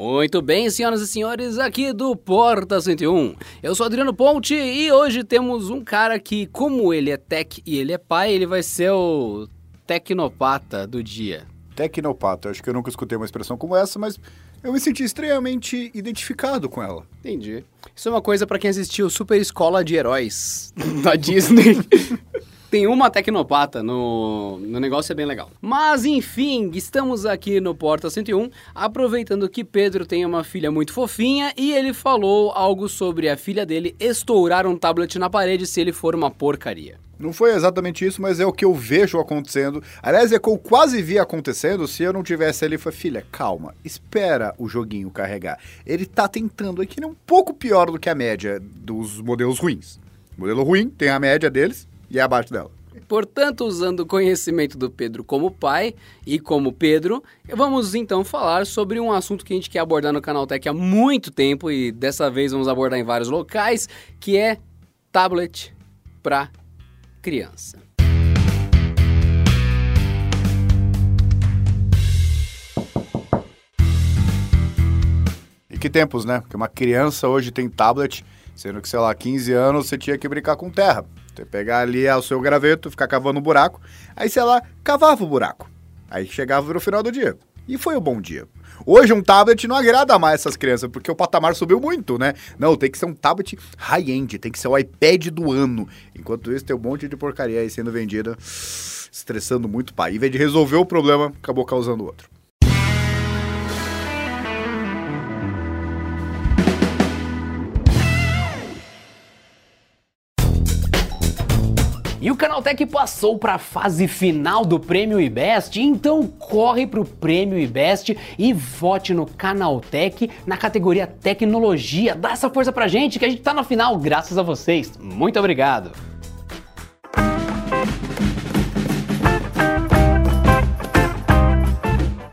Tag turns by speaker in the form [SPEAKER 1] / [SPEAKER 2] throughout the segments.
[SPEAKER 1] Muito bem, senhoras e senhores, aqui do Porta 101. Eu sou Adriano Ponte e hoje temos um cara que, como ele é tech e ele é pai, ele vai ser o tecnopata do dia.
[SPEAKER 2] Tecnopata, acho que eu nunca escutei uma expressão como essa, mas eu me senti extremamente identificado com ela.
[SPEAKER 1] Entendi. Isso é uma coisa para quem assistiu Super Escola de Heróis da Disney. Tem uma tecnopata no, no negócio, é bem legal. Mas enfim, estamos aqui no Porta 101, aproveitando que Pedro tem uma filha muito fofinha e ele falou algo sobre a filha dele estourar um tablet na parede se ele for uma porcaria.
[SPEAKER 2] Não foi exatamente isso, mas é o que eu vejo acontecendo. Aliás, é que eu quase vi acontecendo se eu não tivesse ali. Foi, filha, calma, espera o joguinho carregar. Ele tá tentando aqui, né, um pouco pior do que a média dos modelos ruins. Modelo ruim tem a média deles, e é abaixo dela.
[SPEAKER 1] Portanto, usando o conhecimento do Pedro como pai e como Pedro, vamos então falar sobre um assunto que a gente quer abordar no Canal Tech há muito tempo e dessa vez vamos abordar em vários locais, que é tablet para criança.
[SPEAKER 2] E que tempos, né? Porque uma criança hoje tem tablet, sendo que, sei lá, 15 anos você tinha que brincar com terra. Você pegar ali o seu graveto, ficar cavando um buraco, aí sei lá, cavava o buraco. Aí chegava no final do dia. E foi um bom dia. Hoje um tablet não agrada mais essas crianças, porque o patamar subiu muito, né? Não, tem que ser um tablet high-end, tem que ser o iPad do ano. Enquanto isso, tem um monte de porcaria aí sendo vendida, estressando muito o pai. Em vez de resolver o problema, acabou causando outro.
[SPEAKER 1] E o Canaltech passou para a fase final do Prêmio IBEST, então corre para o Prêmio IBEST e vote no Canaltech na categoria Tecnologia. Dá essa força pra gente que a gente tá na final graças a vocês. Muito obrigado.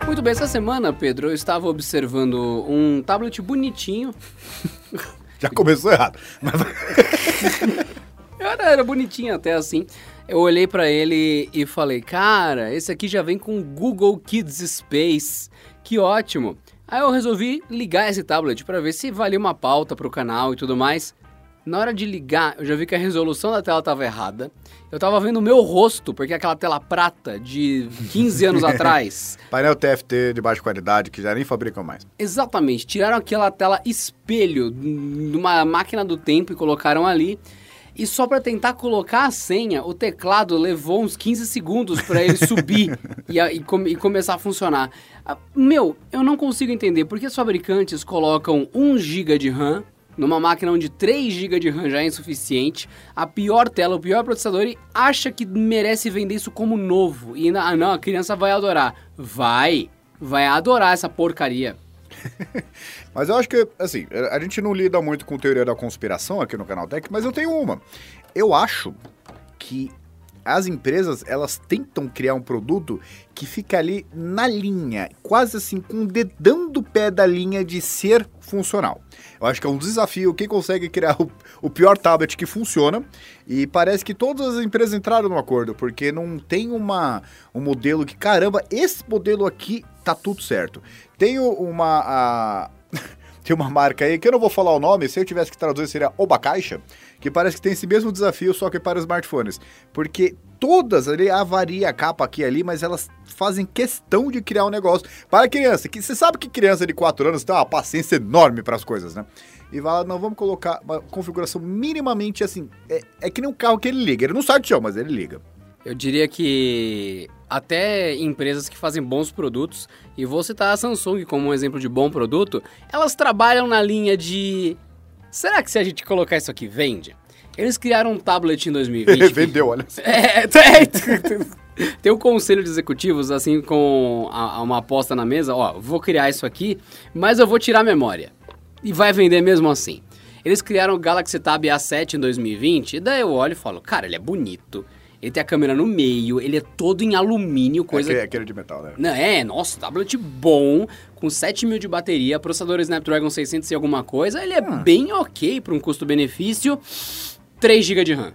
[SPEAKER 1] Muito bem, essa semana, Pedro, eu estava observando um tablet bonitinho.
[SPEAKER 2] Já começou errado. Mas...
[SPEAKER 1] Era, era bonitinho até assim. Eu olhei para ele e falei, cara, esse aqui já vem com Google Kids Space. Que ótimo. Aí eu resolvi ligar esse tablet para ver se valia uma pauta pro canal e tudo mais. Na hora de ligar, eu já vi que a resolução da tela estava errada. Eu tava vendo o meu rosto, porque aquela tela prata de 15 anos atrás.
[SPEAKER 2] Painel TFT de baixa qualidade, que já nem fabricam mais.
[SPEAKER 1] Exatamente. Tiraram aquela tela espelho de uma máquina do tempo e colocaram ali. E só para tentar colocar a senha, o teclado levou uns 15 segundos para ele subir e, a, e, e, começar a funcionar. Meu, eu não consigo entender por que os fabricantes colocam 1 GB de RAM numa máquina onde 3 GB de RAM já é insuficiente, a pior tela, o pior processador e acha que merece vender isso como novo. E ah, não, a criança vai adorar. Vai, vai adorar essa porcaria.
[SPEAKER 2] mas eu acho que, assim, a gente não lida muito com teoria da conspiração aqui no canal Tech, mas eu tenho uma. Eu acho que as empresas, elas tentam criar um produto que fica ali na linha, quase assim, com o dedão do pé da linha de ser funcional. Eu acho que é um desafio quem consegue criar o, o pior tablet que funciona. E parece que todas as empresas entraram no acordo, porque não tem uma, um modelo que, caramba, esse modelo aqui tá tudo certo. Tenho uma. A... tem uma marca aí que eu não vou falar o nome, se eu tivesse que traduzir seria Obacaixa, que parece que tem esse mesmo desafio, só que para smartphones. Porque todas ali avaria a capa aqui e ali, mas elas fazem questão de criar um negócio para criança. Que você sabe que criança de 4 anos tem uma paciência enorme para as coisas, né? E vai lá, não, vamos colocar uma configuração minimamente assim. É, é que nem um carro que ele liga. Ele não sai do chão, mas ele liga.
[SPEAKER 1] Eu diria que até empresas que fazem bons produtos, e vou citar a Samsung como um exemplo de bom produto, elas trabalham na linha de. Será que se a gente colocar isso aqui vende? Eles criaram um tablet em 2020.
[SPEAKER 2] Vendeu, olha.
[SPEAKER 1] É, é, tem um conselho de executivos, assim, com a, uma aposta na mesa: ó, vou criar isso aqui, mas eu vou tirar a memória. E vai vender mesmo assim. Eles criaram o Galaxy Tab A7 em 2020, e daí eu olho e falo: cara, ele é bonito ele tem a câmera no meio, ele é todo em alumínio, coisa...
[SPEAKER 2] É aquele de metal, né?
[SPEAKER 1] Não, é, nossa, tablet bom, com 7 mil de bateria, processador Snapdragon 600 e alguma coisa, ele é ah. bem ok para um custo-benefício, 3 GB de RAM.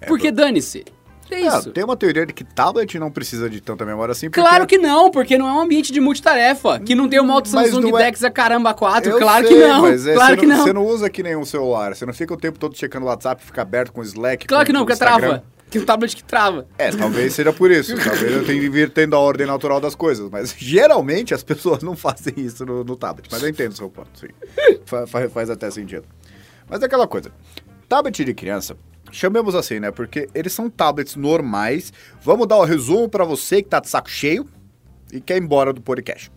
[SPEAKER 1] É, Porque, dane-se, É
[SPEAKER 2] É,
[SPEAKER 1] isso.
[SPEAKER 2] tem uma teoria de que tablet não precisa de tanta memória assim. porque-
[SPEAKER 1] Claro que não, porque não é um ambiente de multitarefa. Que não tem o modo
[SPEAKER 2] Mas
[SPEAKER 1] Samsung
[SPEAKER 2] não é-
[SPEAKER 1] Dex a caramba 4.
[SPEAKER 2] Eu
[SPEAKER 1] claro
[SPEAKER 2] sei,
[SPEAKER 1] que não.
[SPEAKER 2] Mas é,
[SPEAKER 1] claro
[SPEAKER 2] você
[SPEAKER 1] que não.
[SPEAKER 2] Você não usa que nem um celular. Você não fica o tempo todo checando o WhatsApp, fica aberto com o Slack.
[SPEAKER 1] Claro que não, porque
[SPEAKER 2] Instagram.
[SPEAKER 1] trava. Que um tablet que trava.
[SPEAKER 2] É, talvez seja por isso. Talvez eu tenha invertendo a ordem natural das coisas. Mas geralmente as pessoas não fazem isso no, no tablet. Mas eu entendo seu ponto, sim. Fa- fa- faz até sentido. Mas é aquela coisa. Tablet de criança, chamemos assim, né? Porque eles são tablets normais. Vamos dar o resumo pra você que tá de saco cheio e quer ir embora do podcast.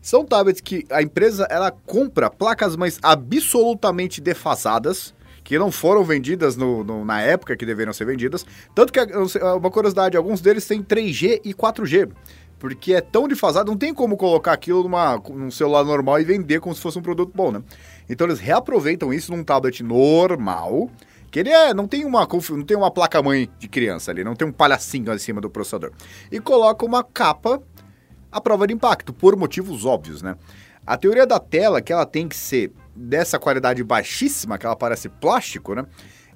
[SPEAKER 2] São tablets que a empresa ela compra placas mães absolutamente defasadas, que não foram vendidas no- no- na época que deveriam ser vendidas. Tanto que, uma curiosidade, alguns deles têm 3G e 4G. Porque é tão defasado, não tem como colocar aquilo numa, num celular normal e vender como se fosse um produto bom, né? Então eles reaproveitam isso num tablet normal, que ele é, não tem uma não tem uma placa mãe de criança ali, não tem um palhacinho em cima do processador. E coloca uma capa à prova de impacto, por motivos óbvios, né? A teoria da tela, que ela tem que ser dessa qualidade baixíssima, que ela parece plástico, né?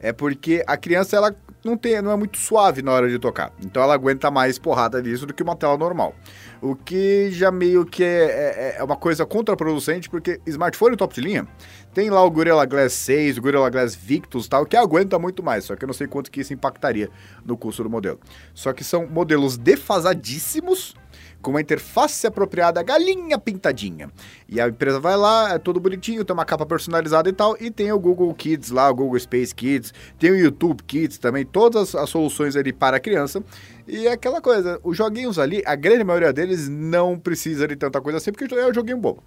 [SPEAKER 2] É porque a criança ela não, tem, não é muito suave na hora de tocar. Então ela aguenta mais porrada disso do que uma tela normal. O que já meio que é, é- é uma coisa contraproducente, porque smartphone top de linha tem lá o Gorilla Glass 6, o Gorilla Glass Victus tal, que aguenta muito mais. Só que eu não sei quanto que isso impactaria no custo do modelo. Só que são modelos defasadíssimos com uma interface apropriada, galinha pintadinha. E a empresa vai lá, é todo bonitinho, tem uma capa personalizada e tal, e tem o Google Kids lá, o Google Space Kids, tem o YouTube Kids também, todas as soluções ali para a criança. E é aquela coisa, os joguinhos ali, a grande maioria deles não precisa de tanta coisa assim, porque é um joguinho bobo.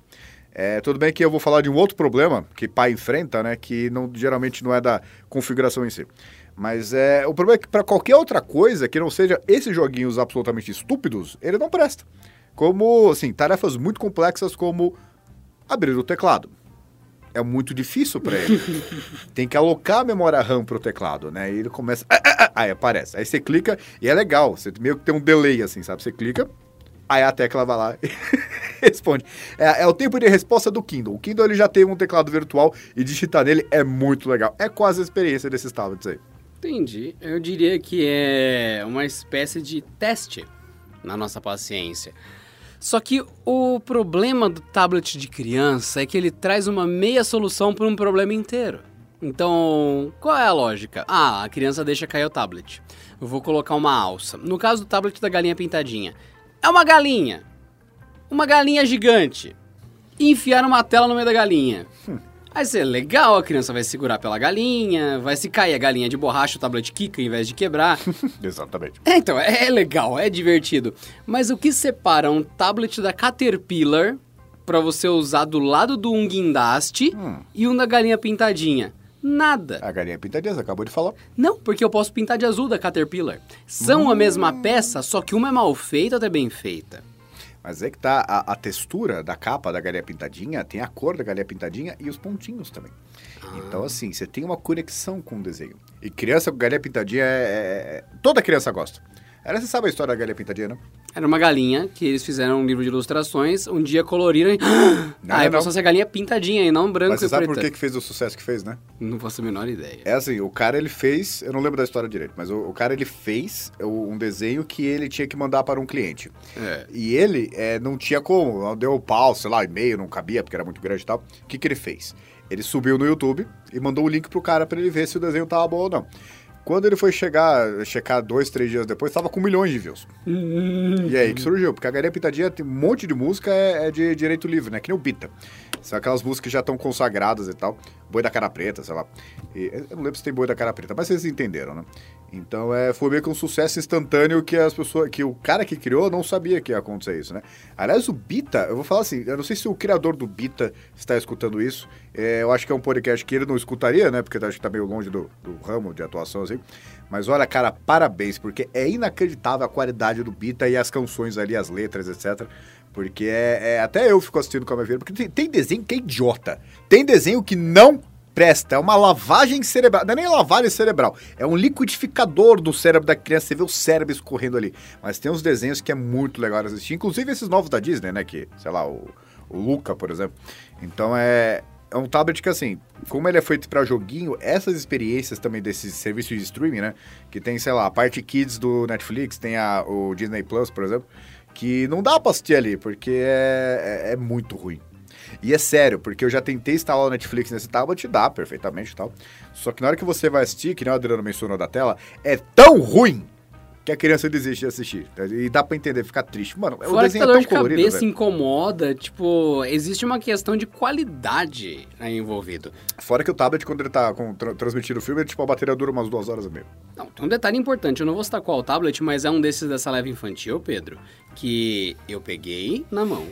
[SPEAKER 2] É, tudo bem que eu vou falar de um outro problema que pai enfrenta, né? Que não, geralmente não é da configuração em si. Mas é, o problema é que para qualquer outra coisa que não seja esses joguinhos absolutamente estúpidos, ele não presta. Como, assim, tarefas muito complexas como abrir o teclado. É muito difícil para ele. Tem que alocar a memória RAM pro teclado, né? E ele começa. ah, ah, ah, Aí aparece. Aí você clica e é legal. Você meio que tem um delay, assim, sabe? Você clica, aí a tecla vai lá e responde. É, é o tempo de resposta do Kindle. O Kindle ele já tem um teclado virtual e digitar nele é muito legal. É quase a experiência desses tablets aí.
[SPEAKER 1] Entendi. Eu diria que é uma espécie de teste na nossa paciência. Só que o problema do tablet de criança é que ele traz uma meia solução para um problema inteiro. Então, qual é a lógica? Ah, a criança deixa cair o tablet. Eu vou colocar uma alça. No caso do tablet da galinha pintadinha, é uma galinha. Uma galinha gigante. E enfiar uma tela no meio da galinha. Vai ser legal, a criança vai segurar pela galinha, vai se cair a galinha de borracha, o tablet quica em vez de quebrar.
[SPEAKER 2] Exatamente.
[SPEAKER 1] É, então, é legal, é divertido. Mas o que separa um tablet da Caterpillar pra você usar do lado do um guindaste
[SPEAKER 2] Hum.
[SPEAKER 1] e um da galinha pintadinha? Nada.
[SPEAKER 2] A galinha pintadinha, você acabou de falar.
[SPEAKER 1] Não, porque eu posso pintar de azul da Caterpillar. São a mesma peça, só que uma é mal feita, outra é bem feita.
[SPEAKER 2] Mas é que tá a, a textura da capa da galinha pintadinha, tem a cor da galinha pintadinha e os pontinhos também. Então, assim, você tem uma conexão com o desenho. E criança com galinha pintadinha é, é- é- Toda criança gosta. Era, você sabe a história da galinha pintadinha, né?
[SPEAKER 1] Era uma galinha que eles fizeram um livro de ilustrações, um dia coloriram e...
[SPEAKER 2] Não,
[SPEAKER 1] ah,
[SPEAKER 2] não,
[SPEAKER 1] passou a ser galinha pintadinha e não branco
[SPEAKER 2] Mas você
[SPEAKER 1] e
[SPEAKER 2] sabe
[SPEAKER 1] preta.
[SPEAKER 2] por que, que fez o sucesso que fez, né?
[SPEAKER 1] Não faço a menor ideia.
[SPEAKER 2] É assim, o cara ele fez, eu não lembro da história direito, mas o, o cara ele fez o- um desenho que ele tinha que mandar para um cliente.
[SPEAKER 1] É.
[SPEAKER 2] E ele é, não tinha como, deu pau, sei lá, e-mail, não cabia porque era muito grande e tal. O que, que ele fez? Ele subiu no YouTube e mandou o link pro cara para ele ver se o desenho tava bom ou não. Quando ele foi chegar, checar dois, três dias depois, tava com milhões de views. E aí que surgiu, porque a Galinha Pintadinha tem um monte de música é, é de direito livre, né? Que nem o Bita. São aquelas músicas que já estão consagradas e tal. Boi da cara preta, sei lá. E, eu não lembro se tem boi da cara preta, mas vocês entenderam, né? Então é, foi meio que um sucesso instantâneo que as pessoas. que o cara que criou não sabia que ia acontecer isso, né? Aliás, o Bita, eu vou falar assim, eu não sei se o criador do Bita está escutando isso. É, eu acho que é um podcast que ele não escutaria, né? Porque acho que tá meio longe do, do ramo de atuação, assim. Mas olha, cara, parabéns, porque é inacreditável a qualidade do Bita e as canções ali, as letras, etc. Porque é, é- até eu fico assistindo com a minha filha, porque tem, tem desenho que é idiota. Tem desenho que não presta, é uma lavagem cerebral. Não é nem lavagem cerebral, é um liquidificador do cérebro da criança. Você vê o cérebro escorrendo ali. Mas tem uns desenhos que é muito legal assistir, inclusive esses novos da Disney, né? Que, sei lá, o, o Luca, por exemplo. Então é. É um tablet que, assim, como ele é feito para joguinho, essas experiências também desses serviços de streaming, né? Que tem, sei lá, a parte Kids do Netflix, tem a, o Disney Plus, por exemplo, que não dá pra assistir ali, porque é, é, é muito ruim. E é sério, porque eu já tentei instalar o Netflix nesse tablet, dá perfeitamente e tal. Só que na hora que você vai assistir, que nem o Adriano mencionou da tela, é tão ruim que a criança desiste de assistir. E dá pra entender, ficar triste. Mano,
[SPEAKER 1] Fora
[SPEAKER 2] o desenho
[SPEAKER 1] que
[SPEAKER 2] é
[SPEAKER 1] dor
[SPEAKER 2] tão
[SPEAKER 1] de
[SPEAKER 2] colorido,
[SPEAKER 1] cabeça
[SPEAKER 2] velho.
[SPEAKER 1] incomoda, tipo, existe uma questão de qualidade aí envolvido.
[SPEAKER 2] Fora que o tablet, quando ele tá com, tra- transmitindo o filme, tipo, a bateria dura umas duas horas e meia.
[SPEAKER 1] Não, tem um detalhe importante, eu não vou citar qual tablet, mas é um desses dessa leva infantil, Pedro, que eu peguei na mão,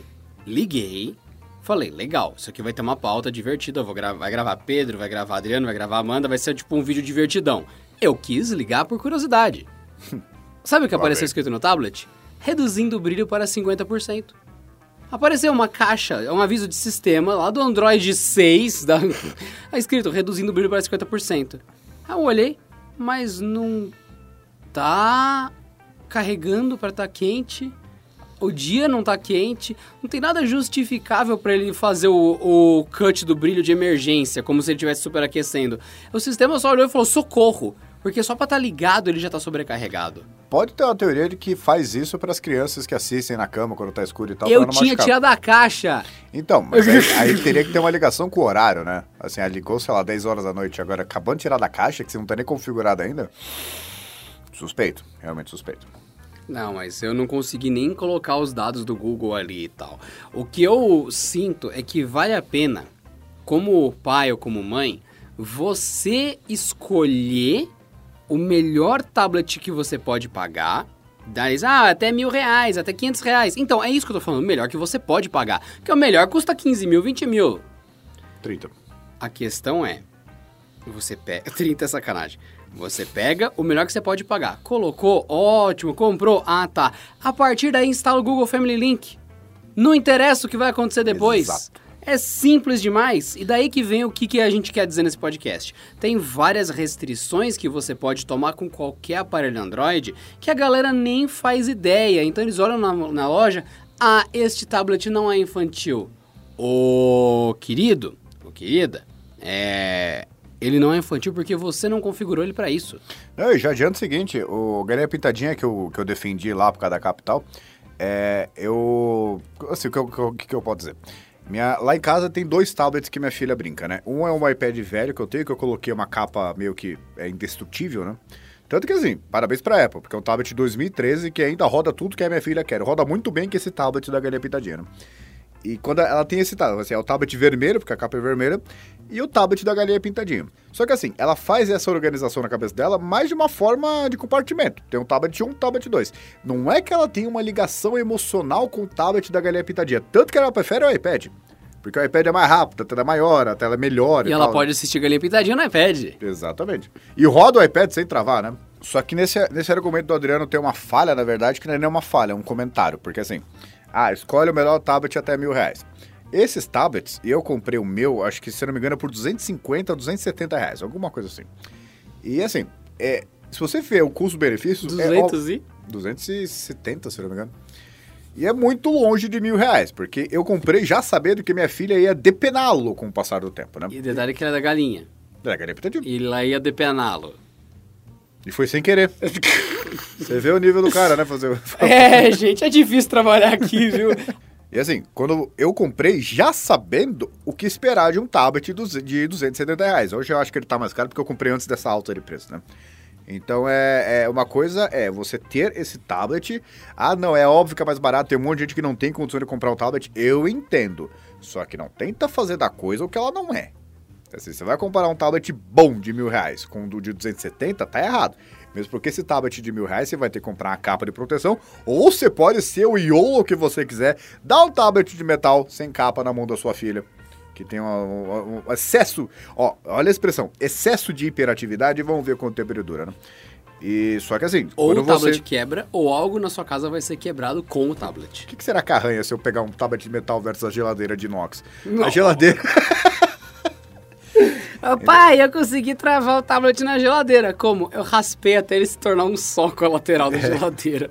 [SPEAKER 1] liguei, falei, legal, isso aqui vai ter uma pauta divertida, eu vou gra vai gravar Pedro, vai gravar Adriano, vai gravar Amanda, vai ser tipo um vídeo divertidão. Eu quis ligar por curiosidade. Sabe o que
[SPEAKER 2] Lá
[SPEAKER 1] apareceu
[SPEAKER 2] vem.
[SPEAKER 1] escrito no tablet? Reduzindo o brilho para 50%. Apareceu uma caixa, é um aviso de sistema lá do Android 6, da... tá escrito reduzindo o brilho para 50%. Aí eu olhei, mas não tá carregando para estar quente. O dia não tá quente, não tem nada justificável para ele fazer o, o cut do brilho de emergência, como se ele estivesse superaquecendo. O sistema só olhou e falou: socorro, porque só para estar ligado ele já tá sobrecarregado.
[SPEAKER 2] Pode ter uma teoria de que faz isso para as crianças que assistem na cama quando tá escuro e tal.
[SPEAKER 1] Eu tinha
[SPEAKER 2] machucar.
[SPEAKER 1] tirado a caixa.
[SPEAKER 2] Então, mas aí, aí teria que ter uma ligação com o horário, né? Assim, aí ligou, sei lá, 10 horas da noite, agora acabando de tirar da caixa, que você não tá nem configurado ainda. Suspeito, realmente suspeito.
[SPEAKER 1] Não, mas eu não consegui nem colocar os dados do Google ali e tal. O que eu sinto é que vale a pena, como pai ou como mãe, você escolher o melhor tablet que você pode pagar. Daí, ah, até mil reais, até 500 reais. Então, é isso que eu tô falando, o melhor que você pode pagar. Porque o melhor custa 15 mil, 20 mil.
[SPEAKER 2] 30.
[SPEAKER 1] A questão é, você pega... 30 é sacanagem. Você pega o melhor que você pode pagar. Colocou, ótimo, comprou, ah tá. A partir daí instala o Google Family Link. Não interessa o que vai acontecer depois.
[SPEAKER 2] Exato.
[SPEAKER 1] É simples demais. E daí que vem o que, que a gente quer dizer nesse podcast. Tem várias restrições que você pode tomar com qualquer aparelho Android que a galera nem faz ideia. Então eles olham na, na loja, ah, este tablet não é infantil. Ô, querido, ô querida, é... Ele não é infantil porque você não configurou ele pra isso.
[SPEAKER 2] Não, já adianta o seguinte, o Galinha Pintadinha que eu, que eu defendi lá por causa da capital, é, eu... Assim, o que, que que eu posso dizer? Minha, lá em casa tem dois tablets que minha filha brinca, né? Um é um iPad velho que eu tenho, que eu coloquei uma capa meio que é indestrutível, né? Tanto que assim, parabéns pra Apple, porque é um tablet de 2013 que ainda roda tudo que a minha filha quer. Roda muito bem que esse tablet da Galinha Pintadinha, né? E quando ela tem esse tablet, assim, é o tablet vermelho, porque a capa é vermelha, e o tablet da galinha pintadinha. Só que assim, ela faz essa organização na cabeça dela mais de uma forma de compartimento. Tem um tablet 1, um tablet 2. Não é que ela tem uma ligação emocional com o tablet da galinha pintadinha. Tanto que ela prefere o iPad. Porque o iPad é mais rápido, a tela é maior, a tela é melhor e,
[SPEAKER 1] E ela
[SPEAKER 2] tal.
[SPEAKER 1] pode assistir Galinha Pintadinha no iPad.
[SPEAKER 2] Exatamente. E roda o iPad sem travar, né? Só que nesse, nesse argumento do Adriano tem uma falha, na verdade, que não é nem uma falha, é um comentário. Porque assim, ah, escolhe o melhor tablet até mil reais. Esses tablets, eu comprei o meu, acho que se não me engano, é por 250 ou 270 reais, alguma coisa assim. E assim, é, se você ver o custo-benefício... é, ó-
[SPEAKER 1] 200 e...
[SPEAKER 2] 270, se não me engano. E é muito longe de mil reais, porque eu comprei já sabendo que minha filha ia depená-lo com o passar do tempo, né?
[SPEAKER 1] E detalhe que ele é da galinha.
[SPEAKER 2] É, galinha pintadinha.
[SPEAKER 1] E lá ia depená-lo.
[SPEAKER 2] E foi sem querer. Você vê o nível do cara, né? Fazer...
[SPEAKER 1] É, gente, é difícil trabalhar aqui, viu?
[SPEAKER 2] E assim, quando eu comprei, já sabendo o que esperar de um tablet de de 270 reais. Hoje eu acho que ele tá mais caro porque eu comprei antes dessa alta de preço, né? Então é, é uma coisa é você ter esse tablet. Ah, não, é óbvio que é mais barato, tem um monte de gente que não tem condição de comprar um tablet. Eu entendo. Só que não tenta fazer da coisa o que ela não é. Assim, você vai comparar um tablet bom de mil reais com um do de 270, tá errado. Mesmo porque esse tablet de mil reais você vai ter que comprar uma capa de proteção, ou você pode ser o YOLO que você quiser, dar um tablet de metal sem capa na mão da sua filha. Que tem um, um- um excesso, ó, olha a expressão, excesso de hiperatividade, vamos ver quanto tempo ele dura, né? E só que assim,
[SPEAKER 1] Ou o tablet
[SPEAKER 2] você...
[SPEAKER 1] quebra, ou algo na sua casa vai ser quebrado com o tablet.
[SPEAKER 2] O que, que será que arranha se eu pegar um tablet de metal versus a geladeira de inox?
[SPEAKER 1] Não.
[SPEAKER 2] A geladeira...
[SPEAKER 1] Pai, eu consegui travar o tablet na geladeira. Como? Eu raspei até ele se tornar um só com a lateral da geladeira.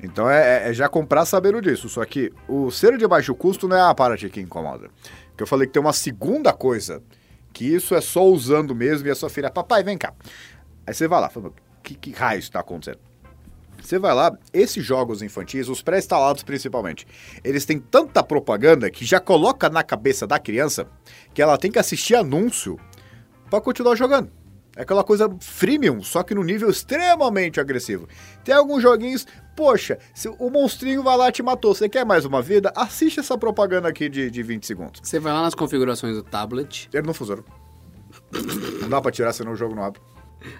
[SPEAKER 2] Então é, é já comprar sabendo disso. Só que o ser de baixo custo não é a parte que incomoda. Que eu falei que tem uma segunda coisa, que isso é só usando mesmo e a sua filha, papai, vem cá. Aí você vai lá, fala, que, que raio está acontecendo? Você vai lá, esses jogos infantis, os pré-instalados principalmente, eles têm tanta propaganda que já coloca na cabeça da criança que ela tem que assistir anúncio para continuar jogando. É aquela coisa freemium, só que no nível extremamente agressivo. Tem alguns joguinhos, poxa, se o monstrinho vai lá e te matou, você quer mais uma vida? Assiste essa propaganda aqui de, de 20 segundos.
[SPEAKER 1] Você vai lá nas configurações do tablet.
[SPEAKER 2] Ele não funciona. não dá pra tirar, senão o jogo não abre.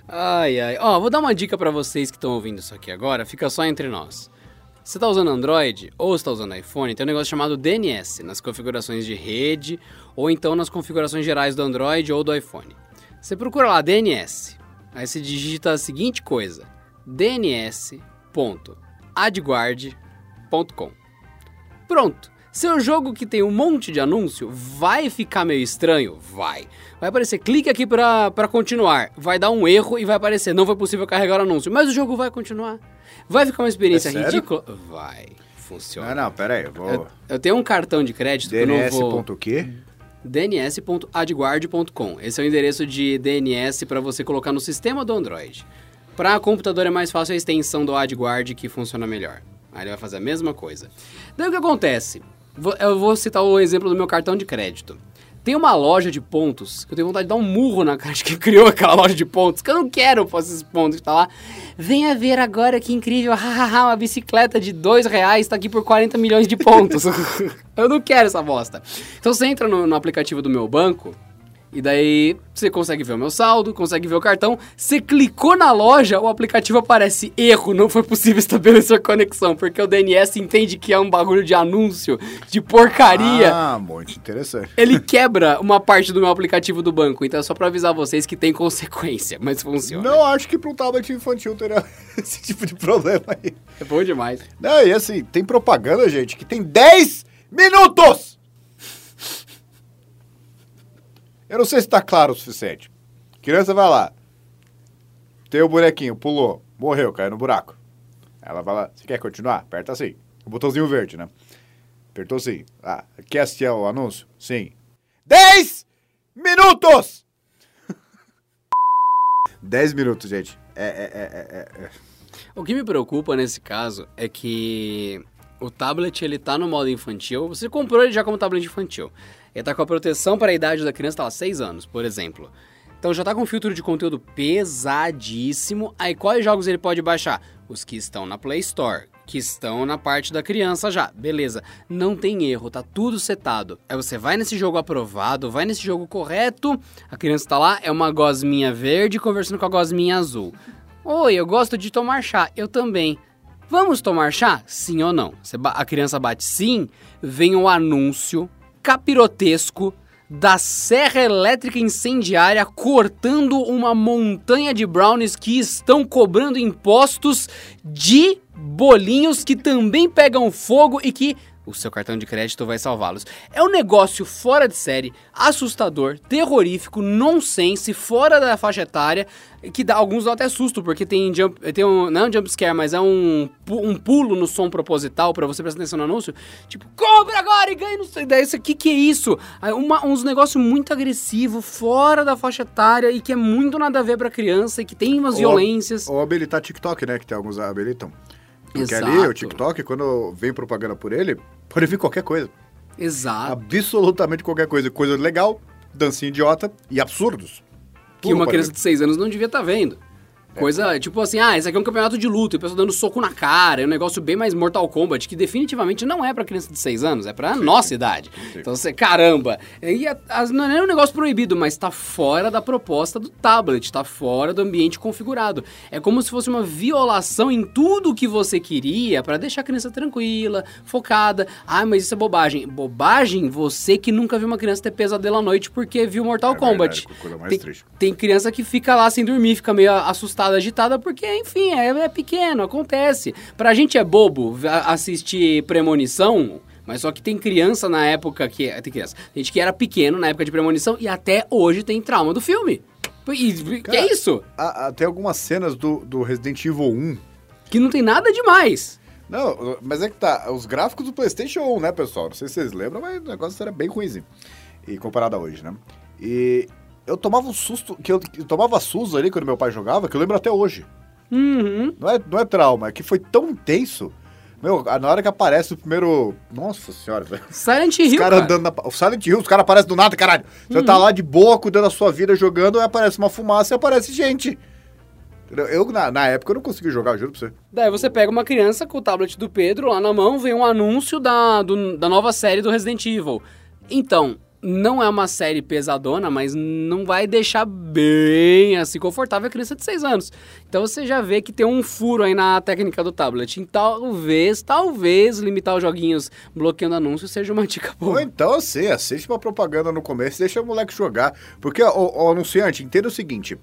[SPEAKER 1] Ai, ai. Ó, vou dar uma dica para vocês que estão ouvindo isso aqui agora, fica só entre nós. Você está usando Android ou está usando iPhone, tem um negócio chamado DNS nas configurações de rede ou então nas configurações gerais do Android ou do iPhone. Você procura lá DNS. Aí você digita a seguinte coisa: dns.adguard.com. Pronto. Seu jogo que tem um monte de anúncio vai ficar meio estranho? Vai. Vai aparecer, clique aqui para continuar. Vai dar um erro e vai aparecer, não foi possível carregar o anúncio. Mas o jogo vai continuar. Vai ficar uma experiência
[SPEAKER 2] É
[SPEAKER 1] ridícula? Vai. Funciona.
[SPEAKER 2] Não, não, pera aí, eu vou...
[SPEAKER 1] Eu, eu tenho um cartão de crédito que eu não
[SPEAKER 2] DNS.
[SPEAKER 1] vou...
[SPEAKER 2] ponto o quê?
[SPEAKER 1] dns.adguard.com. Esse é o endereço de DNS para você colocar no sistema do Android. Para computador é mais fácil a extensão do AdGuard que funciona melhor. Aí ele vai fazer a mesma coisa. Daí o que acontece? Eu vou citar o exemplo do meu cartão de crédito. Tem uma loja de pontos que eu tenho vontade de dar um murro na cara de quem criou aquela loja de pontos, que eu não quero fazer esses pontos que tá lá. Venha ver agora que incrível, hahaha, uma bicicleta de dois reais tá aqui por 40 milhões de pontos. eu não quero essa bosta. Então você entra no, no aplicativo do meu banco, e daí você consegue ver o meu saldo, consegue ver o cartão. Você clicou na loja, o aplicativo aparece erro, não foi possível estabelecer conexão, porque o DNS entende que é um bagulho de anúncio, de porcaria.
[SPEAKER 2] Ah, muito interessante.
[SPEAKER 1] Ele quebra uma parte do meu aplicativo do banco, então é só pra avisar vocês que tem consequência, mas funciona.
[SPEAKER 2] Não acho que para um tablet infantil teria esse tipo de problema aí.
[SPEAKER 1] É bom demais.
[SPEAKER 2] Não, e assim, tem propaganda, gente, que tem 10 minutos! Eu não sei se tá claro o suficiente. Criança vai lá. Tem o bonequinho, pulou, morreu, caiu no buraco. Ela vai lá, você quer continuar? Aperta assim. O botãozinho verde, né? Apertou sim. Ah, quer assistir ao anúncio? Sim. 10 minutos! 10 minutos, gente. É, é, é, é, é.
[SPEAKER 1] O que me preocupa nesse caso é que o tablet ele tá no modo infantil. Você comprou ele já como tablet infantil. Ele tá com a proteção para a idade da criança, tá lá, 6 anos, por exemplo. Então já tá com um filtro de conteúdo pesadíssimo. Aí quais jogos ele pode baixar? Os que estão na Play Store, que estão na parte da criança já. Beleza. Não tem erro, tá tudo setado. Aí você vai nesse jogo aprovado, vai nesse jogo correto. A criança tá lá, é uma gosminha verde conversando com a gosminha azul. Oi, eu gosto de tomar chá. Eu também. Vamos tomar chá? Sim ou não? A criança bate sim, vem o anúncio capirotesco da serra elétrica incendiária cortando uma montanha de brownies que estão cobrando impostos de bolinhos que também pegam fogo e que o seu cartão de crédito vai salvá-los. É um negócio fora de série, assustador, terrorífico, nonsense, fora da faixa etária, que dá, alguns dão até susto, porque tem, jump, tem um, não é um jump scare, mas é um, um pulo no som proposital pra você prestar atenção no anúncio. Tipo, compre agora e ganhe, não sei, daí isso aqui, que é isso? Uma, uns negócios muito agressivos, fora da faixa etária e que é muito nada a ver pra criança e que tem umas
[SPEAKER 2] Ou-
[SPEAKER 1] violências.
[SPEAKER 2] Ou habilitar TikTok, né? Que tem alguns habilitam. Porque
[SPEAKER 1] Exato.
[SPEAKER 2] ali, o TikTok, quando vem propaganda por ele, pode vir qualquer coisa.
[SPEAKER 1] Exato.
[SPEAKER 2] Absolutamente qualquer coisa. Coisa legal, dancinha idiota e absurdos.
[SPEAKER 1] que
[SPEAKER 2] Tudo
[SPEAKER 1] uma
[SPEAKER 2] pode
[SPEAKER 1] criança
[SPEAKER 2] vir.
[SPEAKER 1] de 6 anos não devia estar vendo. Coisa, tipo assim, ah, esse aqui é um campeonato de luta, e o pessoal dando soco na cara, é um negócio bem mais Mortal Kombat, que definitivamente não é pra criança de 6 anos, é pra nossa idade. Então você, caramba, e a- as- não é um negócio proibido, mas tá fora da proposta do tablet, tá fora do ambiente configurado. É como se fosse uma violação em tudo que você queria pra deixar a criança tranquila, focada. Ah, mas isso é bobagem. Bobagem você que nunca viu uma criança ter pesadelo à noite porque viu Mortal
[SPEAKER 2] É
[SPEAKER 1] Kombat.
[SPEAKER 2] verdade, coisa mais
[SPEAKER 1] Tem-
[SPEAKER 2] triste.
[SPEAKER 1] tem criança que fica lá sem dormir, fica meio assustada, agitada, porque, enfim, é, é pequeno, acontece. Pra gente é bobo assistir Premonição, mas só que tem criança na época que. Tem criança. Gente que era pequeno na época de Premonição e até hoje tem trauma do filme. E, que
[SPEAKER 2] Cara,
[SPEAKER 1] é isso?
[SPEAKER 2] Ah, tem algumas cenas do, do Resident Evil 1.
[SPEAKER 1] Que não tem nada demais.
[SPEAKER 2] Não, mas é que tá, os gráficos do PlayStation 1, né, pessoal? Não sei se vocês lembram, mas o negócio era bem ruimzinho. E comparado a hoje, né? E eu tomava um susto, que eu, eu tomava susto ali quando meu pai jogava, que eu lembro até hoje.
[SPEAKER 1] Uhum.
[SPEAKER 2] Não é, não é trauma, é que foi tão intenso. Meu, na hora que aparece o primeiro. Nossa senhora, velho.
[SPEAKER 1] Silent
[SPEAKER 2] Os
[SPEAKER 1] Hill,
[SPEAKER 2] caras
[SPEAKER 1] cara.
[SPEAKER 2] andando na. O Silent Hill, os caras aparecem do nada, caralho. Você tá lá de boa, cuidando da sua vida, jogando, aí aparece uma fumaça e aparece gente. Eu, na, na época, eu não consegui jogar, juro pra você.
[SPEAKER 1] Daí você pega uma criança com o tablet do Pedro lá na mão, vem um anúncio da, do- da nova série do Resident Evil. Então, não é uma série pesadona, mas não vai deixar bem assim confortável a criança de 6 anos. Então você já vê que tem um furo aí na técnica do tablet. Então, talvez, talvez limitar os joguinhos bloqueando anúncios seja uma dica
[SPEAKER 2] Ou
[SPEAKER 1] boa.
[SPEAKER 2] então, assim, assiste uma propaganda no começo e deixa o moleque jogar. Porque, o, o anunciante, entenda o seguinte: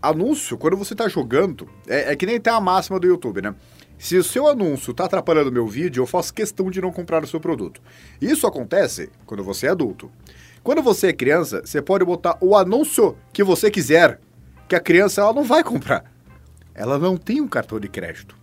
[SPEAKER 2] anúncio, quando você tá jogando, é, é que nem tem a máxima do YouTube, né? Se o seu anúncio tá atrapalhando meu vídeo, eu faço questão de não comprar o seu produto. Isso acontece quando você é adulto. Quando você é criança, você pode botar o anúncio que você quiser, que a criança ela não vai comprar. Ela não tem um cartão de crédito.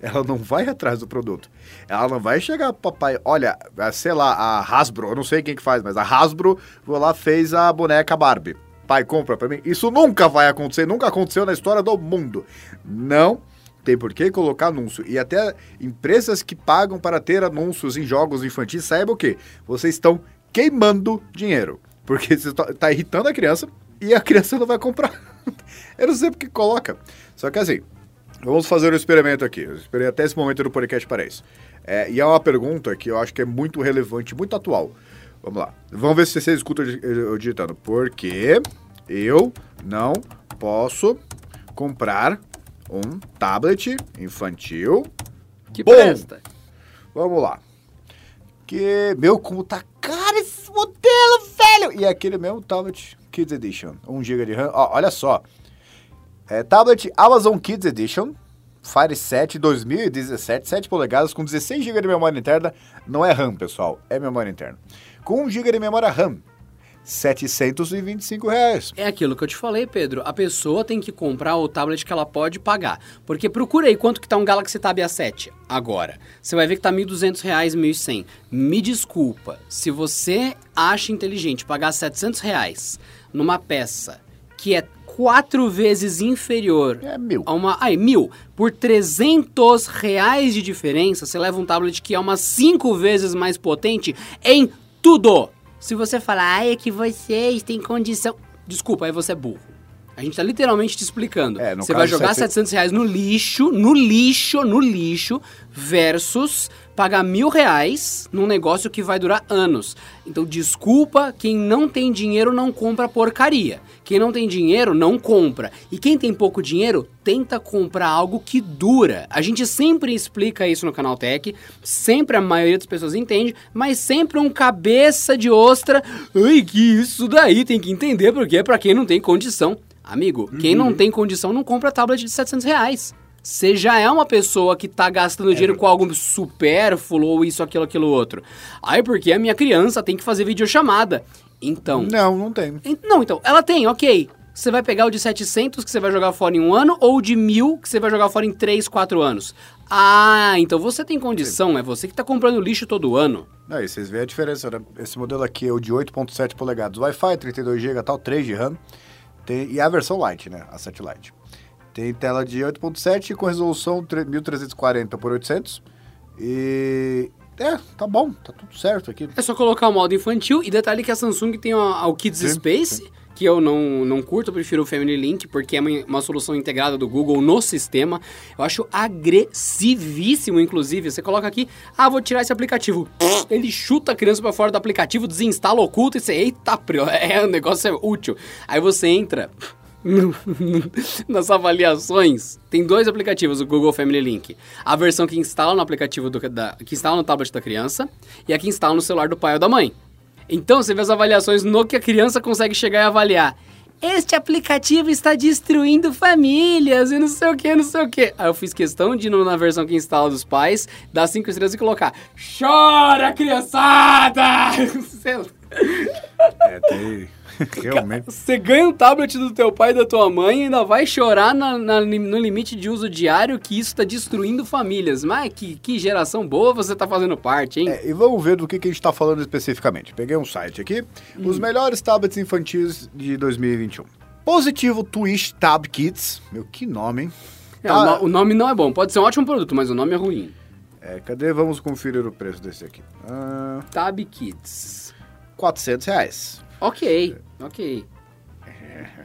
[SPEAKER 2] Ela não vai atrás do produto. Ela não vai chegar, papai, olha, sei lá, a Hasbro, eu não sei quem que faz, mas a Hasbro foi lá fez a boneca Barbie. Pai, compra pra mim. Isso nunca vai acontecer, nunca aconteceu na história do mundo. Não tem por que colocar anúncio. E até empresas que pagam para ter anúncios em jogos infantis, saibam o quê? Vocês estão queimando dinheiro. Porque você tá, tá irritando a criança e a criança não vai comprar. eu não sei porque coloca. Só que assim, Vamos fazer um experimento aqui. Eu esperei até esse momento do podcast para isso. É, e é uma pergunta que eu acho que é muito relevante, muito atual. Vamos lá. Vamos ver se vocês escutam eu eu digitando. Porque eu não posso comprar um tablet infantil.
[SPEAKER 1] Que
[SPEAKER 2] Bom.
[SPEAKER 1] presta.
[SPEAKER 2] Vamos lá. Que, meu, como tá caro esse modelo, velho! E aquele mesmo tablet Kids Edition. 1 GB de RAM. Ó, olha só. É, tablet Amazon Kids Edition. Fire 7 2017, 7 polegadas com 16 GB de memória interna. Não é RAM, pessoal, é memória interna. Com 1 GB de memória RAM. 725 reais.
[SPEAKER 1] É aquilo que eu te falei, Pedro. A pessoa tem que comprar o tablet que ela pode pagar. Porque procura aí quanto que tá um Galaxy Tab A7 agora. Você vai ver que tá 1.200 reais, 1.100. Me desculpa, se você acha inteligente pagar 700 reais numa peça que é quatro vezes inferior
[SPEAKER 2] É mil.
[SPEAKER 1] a uma... Ai, mil. Por 300 reais de diferença, você leva um tablet que é umas cinco vezes mais potente em tudo. Se você falar, ah, é que vocês têm condição... Desculpa, aí você é burro. A gente tá literalmente te explicando.
[SPEAKER 2] É,
[SPEAKER 1] você vai jogar
[SPEAKER 2] 700
[SPEAKER 1] 700 reais no lixo, no lixo, no lixo, versus pagar mil reais num negócio que vai durar anos. Então, desculpa, quem não tem dinheiro não compra porcaria. Quem não tem dinheiro não compra. E quem tem pouco dinheiro tenta comprar algo que dura. A gente sempre explica isso no Canal Tech, sempre a maioria das pessoas entende, mas sempre um cabeça de ostra. Ai, que isso daí tem que entender porque é pra quem não tem condição. Amigo, quem não tem condição não compra tablet de 700 reais. Você já é uma pessoa que tá gastando dinheiro com algo supérfluo ou isso, aquilo, aquilo outro. Aí porque a minha criança tem que fazer videochamada. Então,
[SPEAKER 2] Não, não tem.
[SPEAKER 1] Não, então, ela tem, ok. Você vai pegar o de 700 que você vai jogar fora em um ano ou o de 1000 que você vai jogar fora em 3, 4 anos? Ah, então você tem condição, é você que tá comprando lixo todo ano.
[SPEAKER 2] Aí vocês veem a diferença, né? Esse modelo aqui é o de 8.7 polegadas Wi-Fi, 32 GB tal, 3 de RAM. Tem, e a versão Lite, né? A 7 Lite. Tem tela de 8.7 com resolução 3- 1340 por 800. E... É, tá bom, tá tudo certo aqui.
[SPEAKER 1] É só colocar o modo infantil e detalhe que a Samsung tem o, Kids
[SPEAKER 2] Sim,
[SPEAKER 1] Space, que eu não, não curto, eu prefiro o Family Link, porque é uma, uma solução integrada do Google no sistema. Eu acho agressivíssimo, inclusive. Você coloca aqui, ah, vou tirar esse aplicativo. Ele chuta a criança pra fora do aplicativo, desinstala, oculta e você, eita, é, o negócio é útil. Aí você entra nas avaliações, tem dois aplicativos, o Google Family Link. A versão que instala no aplicativo do, da, que instala no tablet da criança e a que instala no celular do pai ou da mãe. Então você vê as avaliações no que a criança consegue chegar e avaliar. Este aplicativo está destruindo famílias e não sei o que, não sei o que. Aí eu fiz questão de ir na versão que instala dos pais, dar cinco estrelas e colocar Chora, criançada!
[SPEAKER 2] É, tem. Realmente.
[SPEAKER 1] Você ganha um tablet do teu pai e da tua mãe e ainda vai chorar na, na- no limite de uso diário que isso tá destruindo famílias. Mas que, que geração boa você tá fazendo parte, hein?
[SPEAKER 2] É, e vamos ver do que, que a gente está falando especificamente. Peguei um site aqui, os melhores tablets infantis de 2021. Positivo Twitch Tab Kits. Meu, que nome, hein?
[SPEAKER 1] É, o, no- o nome não é bom. Pode ser um ótimo produto, mas o nome é ruim.
[SPEAKER 2] É, cadê? Vamos conferir o preço desse aqui. Ah,
[SPEAKER 1] Tab Kids.
[SPEAKER 2] 400 reais.
[SPEAKER 1] Ok, ok.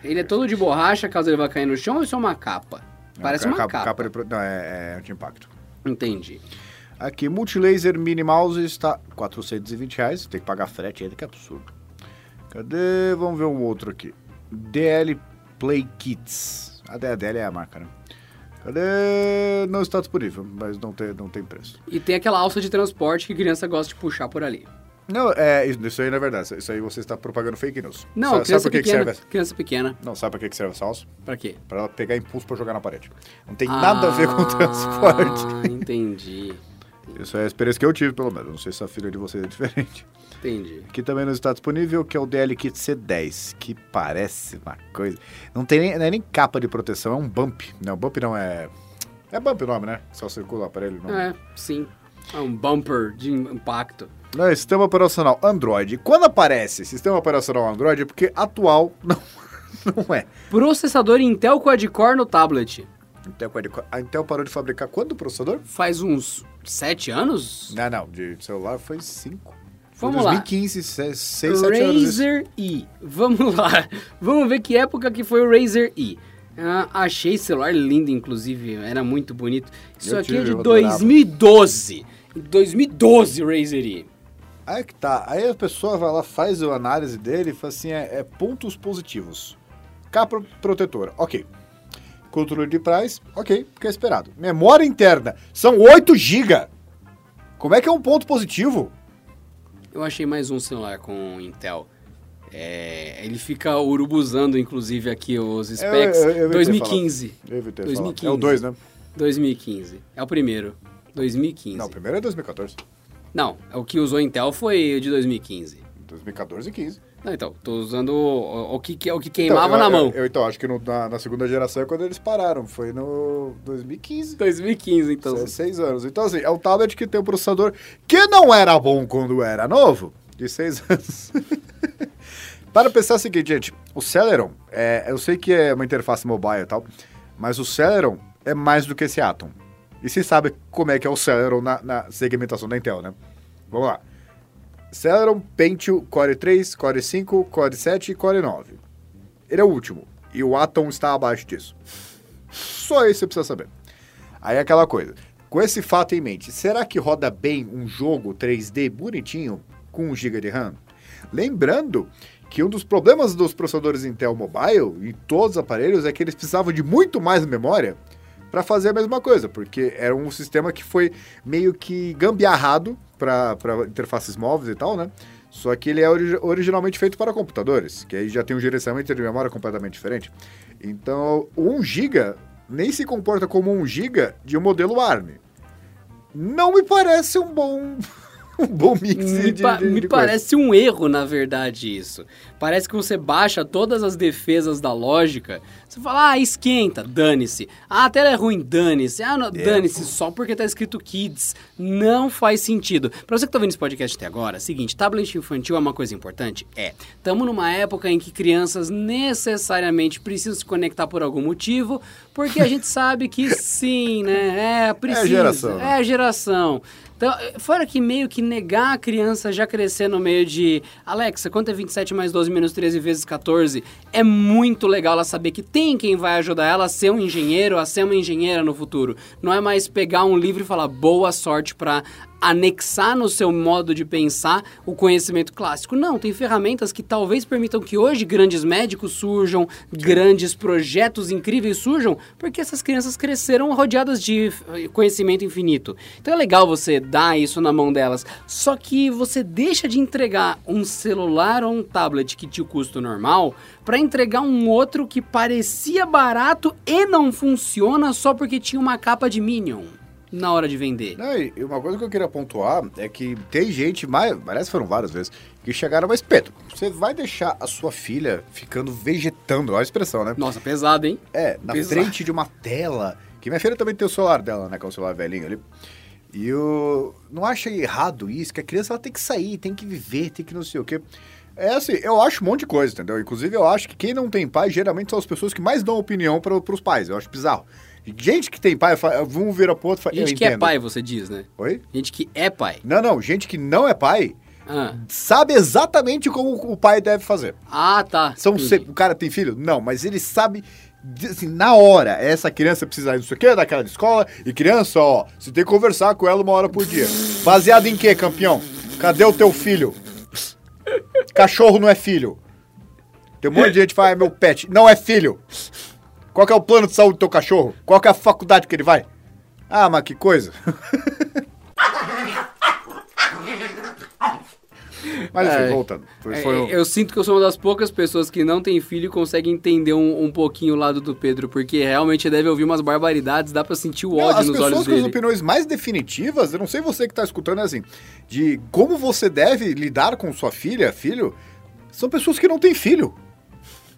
[SPEAKER 1] Ele é todo de borracha, caso ele vá cair no chão, ou isso é uma capa? Parece
[SPEAKER 2] Não,
[SPEAKER 1] uma capa.
[SPEAKER 2] capa de pro- não, é, é anti-impacto.
[SPEAKER 1] Entendi.
[SPEAKER 2] Aqui, Multilaser Mini Mouse está 420 reais. Tem que pagar frete ainda, que absurdo. Cadê? Vamos ver um outro aqui. DL Play Kits. A DL é a marca, né? Cadê? Não está disponível, mas não tem, não tem preço.
[SPEAKER 1] E tem aquela alça de transporte que criança gosta de puxar por ali.
[SPEAKER 2] Não, é, isso aí não é verdade. Isso aí você está propagando fake news.
[SPEAKER 1] Não,
[SPEAKER 2] sabe, sabe
[SPEAKER 1] criança
[SPEAKER 2] por que, que
[SPEAKER 1] pequena.
[SPEAKER 2] serve?
[SPEAKER 1] Criança pequena.
[SPEAKER 2] Não, sabe por que, que serve essa alça?
[SPEAKER 1] Pra quê?
[SPEAKER 2] Pra ela pegar impulso pra jogar na parede. Não tem nada a ver com
[SPEAKER 1] Ah,
[SPEAKER 2] transporte.
[SPEAKER 1] entendi.
[SPEAKER 2] Isso é a experiência que eu tive, pelo menos. Não sei se a filha de vocês é diferente.
[SPEAKER 1] Entendi.
[SPEAKER 2] Aqui também não está disponível, que é o DL Kit C10, que parece uma coisa. Não tem nem, não é nem capa de proteção, é um bump. Não, bump não é. É bump o nome, né? Só circula o aparelho. Não.
[SPEAKER 1] É, sim. É um bumper de impacto.
[SPEAKER 2] Não, é sistema operacional Android. Quando aparece sistema operacional Android, é porque atual não, não é.
[SPEAKER 1] Processador Intel Quad-Core no tablet.
[SPEAKER 2] Intel, pode- a Intel parou de fabricar quando o processador?
[SPEAKER 1] Faz uns sete anos?
[SPEAKER 2] Não, não, de celular foi 5. Foi
[SPEAKER 1] Vamos lá.
[SPEAKER 2] 2015, 6, 7 anos.
[SPEAKER 1] Razer E. Vamos lá. Vamos ver que época que foi o Razer E. Ah, achei celular lindo, inclusive. Era muito bonito. Isso
[SPEAKER 2] Eu
[SPEAKER 1] aqui
[SPEAKER 2] tive,
[SPEAKER 1] é de
[SPEAKER 2] eu adorava.
[SPEAKER 1] 2012. 2012, Razer E.
[SPEAKER 2] Aí que tá. Aí a pessoa vai lá, faz a análise dele e fala assim: é, é pontos positivos. Capa protetora, ok. Controle de price, ok, porque é esperado. Memória interna, são 8 GB. Como é que é um ponto positivo?
[SPEAKER 1] Eu achei mais um celular com Intel. É, ele fica urubuzando, inclusive, aqui os specs.
[SPEAKER 2] eu- eu evitei
[SPEAKER 1] 2015.
[SPEAKER 2] Eu evitei falar.
[SPEAKER 1] 2015.
[SPEAKER 2] É o 2, né?
[SPEAKER 1] 2015. É o primeiro. 2015.
[SPEAKER 2] Não, o primeiro é 2014.
[SPEAKER 1] Não, o que usou Intel foi de 2015.
[SPEAKER 2] 2014 e 15.
[SPEAKER 1] Não, então, tô usando o, o que, o que queimava
[SPEAKER 2] Então,
[SPEAKER 1] na
[SPEAKER 2] eu-
[SPEAKER 1] mão.
[SPEAKER 2] Eu, eu, então, acho que no- na, na segunda geração é quando eles pararam. Foi no 2015.
[SPEAKER 1] 2015, então.
[SPEAKER 2] Se- Seis anos. Então, assim, é um tablet que tem um processador que não era bom quando era novo, de seis anos. Para pensar o seguinte, gente, o Celeron, é, eu sei que é uma interface mobile e tal, mas o Celeron é mais do que esse Atom. E vocês sabem como é que é o Celeron na, na segmentação da Intel, né? Vamos lá. Celeron Pentium Core 3, Core 5, Core 7 e Core 9. Ele é o último. E o Atom está abaixo disso. Só isso você precisa saber. Aí é aquela coisa. Com esse fato em mente, será que roda bem um jogo 3D bonitinho com 1 GB de RAM? Lembrando que um dos problemas dos processadores Intel Mobile em todos os aparelhos é que eles precisavam de muito mais memória para fazer a mesma coisa, porque era um sistema que foi meio que gambiarrado para interfaces móveis e tal, né? Só que ele é ori- originalmente feito para computadores, que aí já tem um gerenciamento de memória completamente diferente. Então, o 1 GB nem se comporta como 1 GB de um modelo ARM. Não me parece um bom um bom mix
[SPEAKER 1] Me,
[SPEAKER 2] de,
[SPEAKER 1] pa-
[SPEAKER 2] de-
[SPEAKER 1] me
[SPEAKER 2] coisa.
[SPEAKER 1] parece um erro, na verdade, isso. Parece que você baixa todas as defesas da lógica. Você fala, ah, esquenta, dane-se. Ah, a tela é ruim, dane-se. Ah, não, dane-se, só porque tá escrito Kids. Não faz sentido. Pra você que tá vendo esse podcast até agora, seguinte, tablet infantil é uma coisa importante? É. Tamo numa época em que crianças necessariamente precisam se conectar por algum motivo, porque a gente sabe que sim, né? É, precisa.
[SPEAKER 2] geração, né?
[SPEAKER 1] É a geração. Então, fora que meio que negar a criança já crescer no meio de Alexa, quanto é 27 mais 12 menos 13 vezes 14? É muito legal ela saber que tem quem vai ajudar ela a ser um engenheiro, a ser uma engenheira no futuro. Não é mais pegar um livro e falar boa sorte para anexar no seu modo de pensar o conhecimento clássico. Não, tem ferramentas que talvez permitam que hoje grandes médicos surjam, grandes projetos incríveis surjam, porque essas crianças cresceram rodeadas de conhecimento infinito. Então é legal você dar isso na mão delas. Só que você deixa de entregar um celular ou um tablet que tinha o custo normal para entregar um outro que parecia barato e não funciona só porque tinha uma capa de Minion na hora de vender.
[SPEAKER 2] Não, e uma coisa que eu queria pontuar é que tem gente, mais, parece que foram várias vezes, que chegaram, mas Pedro, você vai deixar a sua filha ficando vegetando, olha a expressão, né?
[SPEAKER 1] Nossa, pesado, hein?
[SPEAKER 2] É, na
[SPEAKER 1] Pesado.
[SPEAKER 2] frente de uma tela, que minha filha também tem o celular dela, né, que é o celular velhinho ali. E eu não acho errado isso, que a criança ela tem que sair, tem que viver, tem que não sei o quê. É assim, eu acho um monte de coisa, entendeu? Inclusive, eu acho que quem não tem pai, geralmente são as pessoas que mais dão opinião para os pais. Eu acho bizarro. Gente que tem pai, fa- um vira pro outro fala,
[SPEAKER 1] Gente que é
[SPEAKER 2] entendo.
[SPEAKER 1] pai, você diz, né?
[SPEAKER 2] Oi?
[SPEAKER 1] Gente que é pai.
[SPEAKER 2] Não, não, gente que não é pai
[SPEAKER 1] Ah,
[SPEAKER 2] sabe exatamente como o pai deve fazer.
[SPEAKER 1] ah tá.
[SPEAKER 2] São se- O cara tem filho? Não, mas ele sabe. Assim, na hora, essa criança precisa não sei o quê, daquela de escola, e criança, ó, você tem que conversar com ela uma hora por dia. Baseado em quê, campeão? Cadê o teu filho? Cachorro não é filho. Tem um monte de gente que fala, é meu pet. Não é filho. Qual que é o plano de saúde do teu cachorro? Qual é a faculdade que ele vai? Ah, mas que coisa. mas enfim,
[SPEAKER 1] É.
[SPEAKER 2] voltando. Foi,
[SPEAKER 1] É,
[SPEAKER 2] foi um-
[SPEAKER 1] Eu sinto que eu sou uma das poucas pessoas que não tem filho e consegue entender um, um pouquinho o lado do Pedro, porque realmente deve ouvir umas barbaridades, dá pra sentir o
[SPEAKER 2] Não,
[SPEAKER 1] ódio
[SPEAKER 2] as
[SPEAKER 1] nos
[SPEAKER 2] pessoas
[SPEAKER 1] olhos
[SPEAKER 2] com as
[SPEAKER 1] dele.
[SPEAKER 2] opiniões mais definitivas, eu não sei você que tá escutando, é assim, de como você deve lidar com sua filha, filho, são pessoas que não têm filho.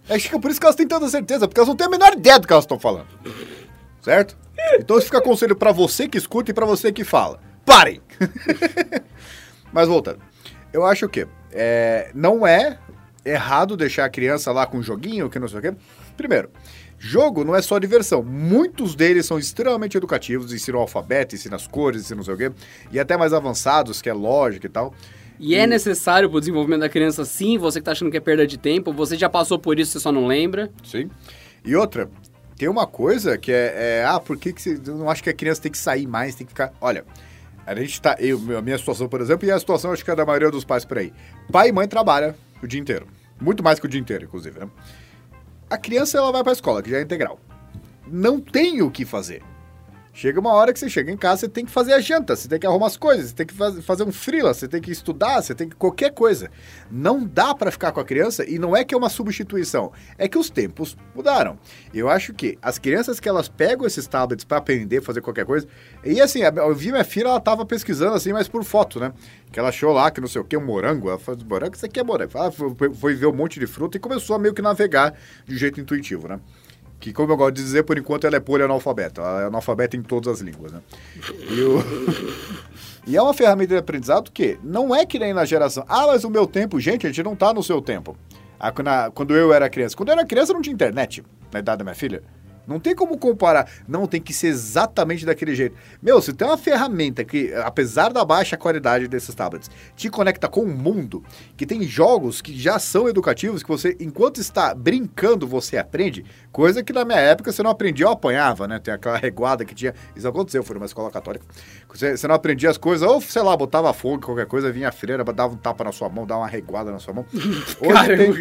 [SPEAKER 2] Acho que é por isso que elas têm tanta certeza, porque elas não têm a menor ideia do que elas estão falando. Certo? Então fica conselho pra você que escuta e pra você que fala. Parem! Mas voltando. Eu acho o quê? É, não é errado deixar a criança lá com um joguinho, que não sei o quê. Primeiro, jogo não é só diversão. Muitos deles são extremamente educativos, ensinam o alfabeto, ensinam as cores, ensinam não sei o quê. E até mais avançados, que é lógica e tal.
[SPEAKER 1] E é necessário pro desenvolvimento da criança sim, você que tá achando que é perda de tempo, você já passou por isso, você só não lembra.
[SPEAKER 2] Sim. E outra, tem uma coisa que é, é, ah, por que, que você não acho que a criança tem que sair mais, tem que ficar. Olha, a gente tá. Eu, a minha situação, por exemplo, e a situação acho que é da maioria dos pais por aí. Pai e mãe trabalham o dia inteiro. Muito mais que o dia inteiro, inclusive, né? A criança ela vai pra escola, que já é integral. Não tem o que fazer. Chega uma hora que você chega em casa, você tem que fazer a janta, você tem que arrumar as coisas, você tem que faz- fazer um freela, você tem que estudar, você tem que qualquer coisa. Não dá pra ficar com a criança e não é que é uma substituição, é que os tempos mudaram. Eu acho que as crianças que elas pegam esses tablets pra aprender, fazer qualquer coisa, e assim, eu vi minha filha, ela tava pesquisando assim, mas por foto, né? Que ela achou lá que não sei o que, um morango, ela falou, morango, isso aqui é morango. Ela foi, foi ver um monte de fruta e começou a meio que navegar de um jeito intuitivo, né? Que, como eu gosto de dizer, por enquanto ela é polianalfabeta. Ela é analfabeta em todas as línguas, né? E, o- e é uma ferramenta de aprendizado que não é que nem na geração. Ah, mas o meu tempo, gente, a gente não tá no seu tempo. Ah, quando eu era criança. Quando eu era criança não tinha internet, na idade da minha filha. Não tem como comparar. Não, tem que ser exatamente daquele jeito. Meu, se tem uma ferramenta que, apesar da baixa qualidade desses tablets, te conecta com o mundo, que tem jogos que já são educativos, que você, enquanto está brincando, você aprende, coisa que na minha época você não aprendia, eu apanhava, né? Tem aquela reguada que tinha. Isso aconteceu, eu fui numa escola católica. Você, você não aprendia as coisas, ou sei lá, botava fogo, qualquer coisa, vinha a freira, dava um tapa na sua mão, dava uma reguada na sua mão. Hoje
[SPEAKER 1] Cara,
[SPEAKER 2] tem...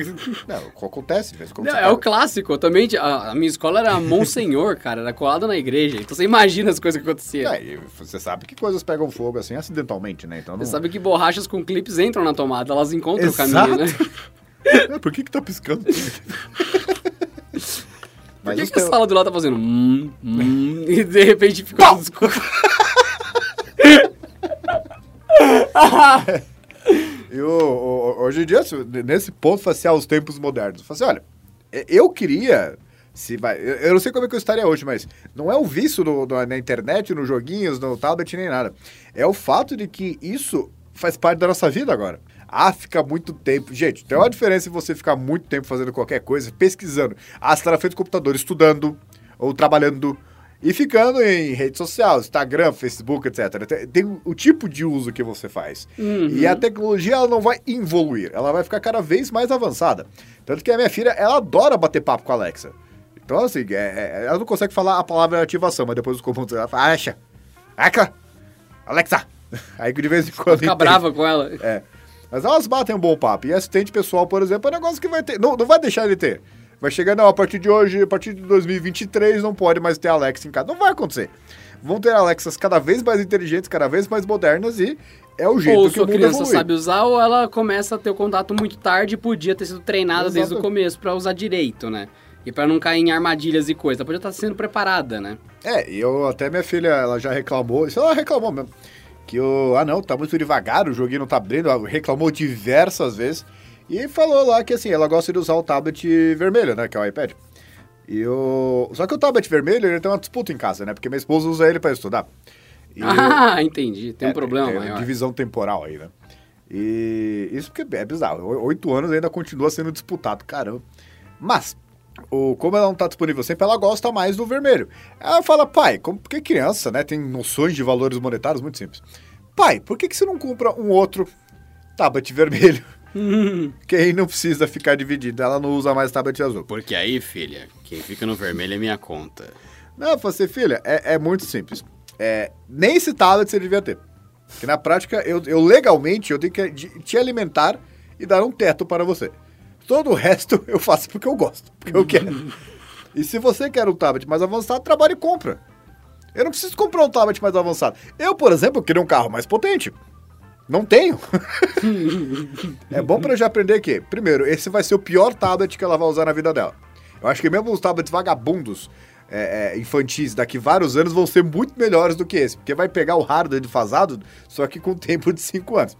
[SPEAKER 2] Não, acontece, de vez em quando
[SPEAKER 1] Não,
[SPEAKER 2] você
[SPEAKER 1] é o clássico. Eu também, a, a minha escola era Monsenhor, cara, era colado na igreja. Então você imagina as coisas que aconteciam.
[SPEAKER 2] É, você sabe que coisas pegam fogo assim acidentalmente, né? Então não...
[SPEAKER 1] Você sabe que borrachas com clipes entram na tomada, elas encontram
[SPEAKER 2] Exato.
[SPEAKER 1] o caminho, né?
[SPEAKER 2] É, por que que tá piscando?
[SPEAKER 1] Por que, que a sala do lado tá fazendo hum, hum, e de repente fica tudo escuro?
[SPEAKER 2] E o- o- hoje em dia, se- nesse ponto, facial os tempos modernos. Fala assim, olha, eu queria. Se vai, eu eu não sei como é que eu estaria hoje, mas não é o vício no- na internet, nos joguinhos, no tablet, nem nada. É o fato de que isso faz parte da nossa vida agora. Ah, fica muito tempo. Gente, tem uma diferença em você ficar muito tempo fazendo qualquer coisa, pesquisando. Ah, você tá na frente do computador, estudando ou trabalhando. E ficando em rede social, Instagram, Facebook, etc. Tem, tem o tipo de uso que você faz. E a tecnologia ela não vai evoluir, ela vai ficar cada vez mais avançada. Tanto que a minha filha, ela adora bater papo com a Alexa. Então, assim, é- é- ela não consegue falar a palavra ativação, mas depois os comandos ela fala, Alexa, Alexa, Alexa. Aí que de vez em quando...
[SPEAKER 1] Fica brava com ela.
[SPEAKER 2] É. Mas elas batem um bom papo. E assistente pessoal, por exemplo, é um negócio que vai ter. Não, não vai deixar ele ter. Vai chegar, não, a partir de hoje, a partir de 2023, não pode mais ter Alexa em casa. Não vai acontecer. Vão ter Alexas cada vez mais inteligentes, cada vez mais modernas e é o jeito
[SPEAKER 1] Ou
[SPEAKER 2] que
[SPEAKER 1] sua
[SPEAKER 2] o mundo
[SPEAKER 1] criança
[SPEAKER 2] evolui.
[SPEAKER 1] sabe usar, ou ela começa a ter o contato muito tarde e podia ter sido treinada desde o
[SPEAKER 2] Exato.
[SPEAKER 1] começo pra usar direito, né? E pra não cair em armadilhas e coisa. Ela podia estar sendo preparada, né?
[SPEAKER 2] É, e eu até minha filha, ela já reclamou, isso ela reclamou mesmo, que o. Ah, não, tá muito devagar, o joguinho não tá abrindo, reclamou diversas vezes. E falou lá que assim, ela gosta de usar o tablet vermelho, né? Que é o iPad. E o... Só que o tablet vermelho, ele tem uma disputa em casa, né? Porque minha esposa usa ele para estudar.
[SPEAKER 1] E ah, eu... entendi. Tem um é, problema tem
[SPEAKER 2] maior. divisão temporal aí, né? E isso porque é bizarro. Oito anos ainda continua sendo disputado, caramba. Mas, o, como ela não está disponível sempre, ela gosta mais do vermelho. Ela fala, pai, como, porque criança, né, tem noções de valores monetários muito simples. Pai, por que, que você não compra um outro tablet vermelho? que aí não precisa ficar dividido. Ela não usa mais tablet azul.
[SPEAKER 1] Porque aí, filha, quem fica no vermelho é minha conta.
[SPEAKER 2] Não, você, filha, é, é muito simples. É, nem esse tablet você devia ter. Porque na prática, eu, eu legalmente, eu tenho que te alimentar e dar um teto para você. Todo o resto eu faço porque eu gosto, porque eu quero. e se você quer um tablet mais avançado, trabalhe e compra. Eu não preciso comprar um tablet mais avançado. Eu, por exemplo, queria um carro mais potente. Não tenho. é bom para já aprender que, primeiro, esse vai ser o pior tablet que ela vai usar na vida dela. Eu acho que mesmo os tablets vagabundos é, é, infantis daqui vários anos vão ser muito melhores do que esse, porque vai pegar o hardware defasado, só que com tempo de 5 anos.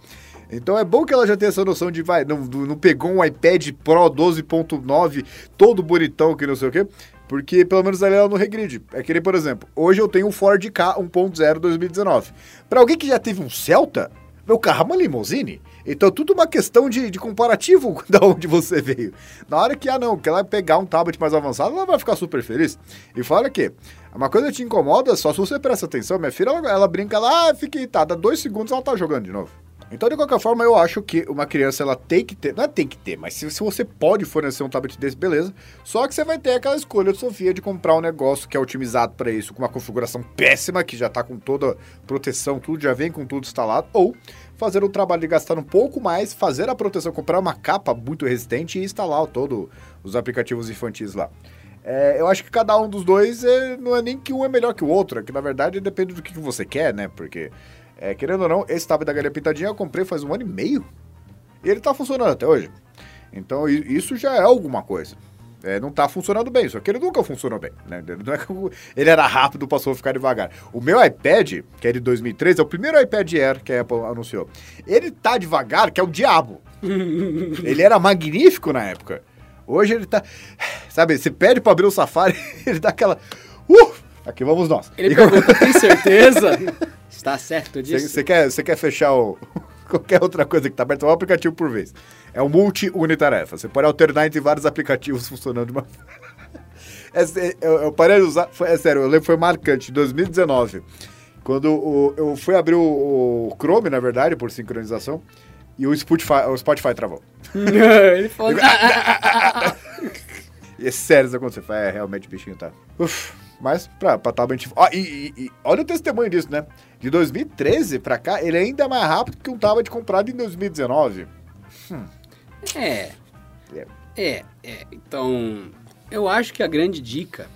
[SPEAKER 2] Então é bom que ela já tenha essa noção de, vai, não, não pegou um iPad Pro 12.9 todo bonitão que não sei o quê, porque pelo menos ali ela não regride. É que nem, por exemplo, hoje eu tenho um Ford K 1.0 2019. Para alguém que já teve um Celta, meu carro é uma limousine. Então, tudo uma questão de, de comparativo da onde você veio. Na hora que, ah, não, que ela pegar um tablet mais avançado, ela vai ficar super feliz. E fala que uma coisa te incomoda só se você presta atenção. Minha filha, ela, ela brinca lá, ah, fica irritada. Dois segundos ela tá jogando de novo. Então, de qualquer forma, eu acho que uma criança ela tem que ter, não é tem que ter, mas se, se você pode fornecer um tablet desse, beleza. Só que você vai ter aquela escolha de Sofia de comprar um negócio que é otimizado para isso, com uma configuração péssima, que já tá com toda proteção, tudo já vem com tudo instalado, ou fazer o trabalho de gastar um pouco mais, fazer a proteção, comprar uma capa muito resistente e instalar todos os aplicativos infantis lá. É, eu acho que cada um dos dois é, não é nem que um é melhor que o outro, é que na verdade depende do que, que você quer, né? Porque é, querendo ou não, esse tablet da galinha pintadinha eu comprei faz um ano e meio. E ele tá funcionando até hoje. Então isso já é alguma coisa. É, não tá funcionando bem, só que ele nunca funcionou bem. Né? Ele, é ele era rápido, passou a ficar devagar. O meu iPad, que é de 2013, é o primeiro iPad Air que a Apple anunciou. Ele tá devagar, que é o diabo. ele era magnífico na época. Hoje ele tá. Sabe, você pede pra abrir o Safari, ele dá aquela. Uh! Aqui vamos nós.
[SPEAKER 1] Ele pergunta, tem certeza? Está certo disso?
[SPEAKER 2] Você quer, quer fechar o, qualquer outra coisa que está aberto? É um aplicativo por vez. É um multi-unitarefa. Você pode alternar entre vários aplicativos funcionando de uma... É, eu, eu, parei de usar... Foi, é sério, eu lembro que foi marcante. Em 2019, quando o, eu fui abrir o, o Chrome, na verdade, por sincronização, e o Spotify, o Spotify travou. Ele falou... e é sério isso aconteceu. É, realmente o bichinho tá... Uf. Mas pra, pra tablet. Ó, e, e, e, olha o testemunho disso, né? De 2013 pra cá, ele ainda é mais rápido que um tablet comprado em 2019. Hum.
[SPEAKER 1] É. é. É, é. Então, eu acho que a grande dica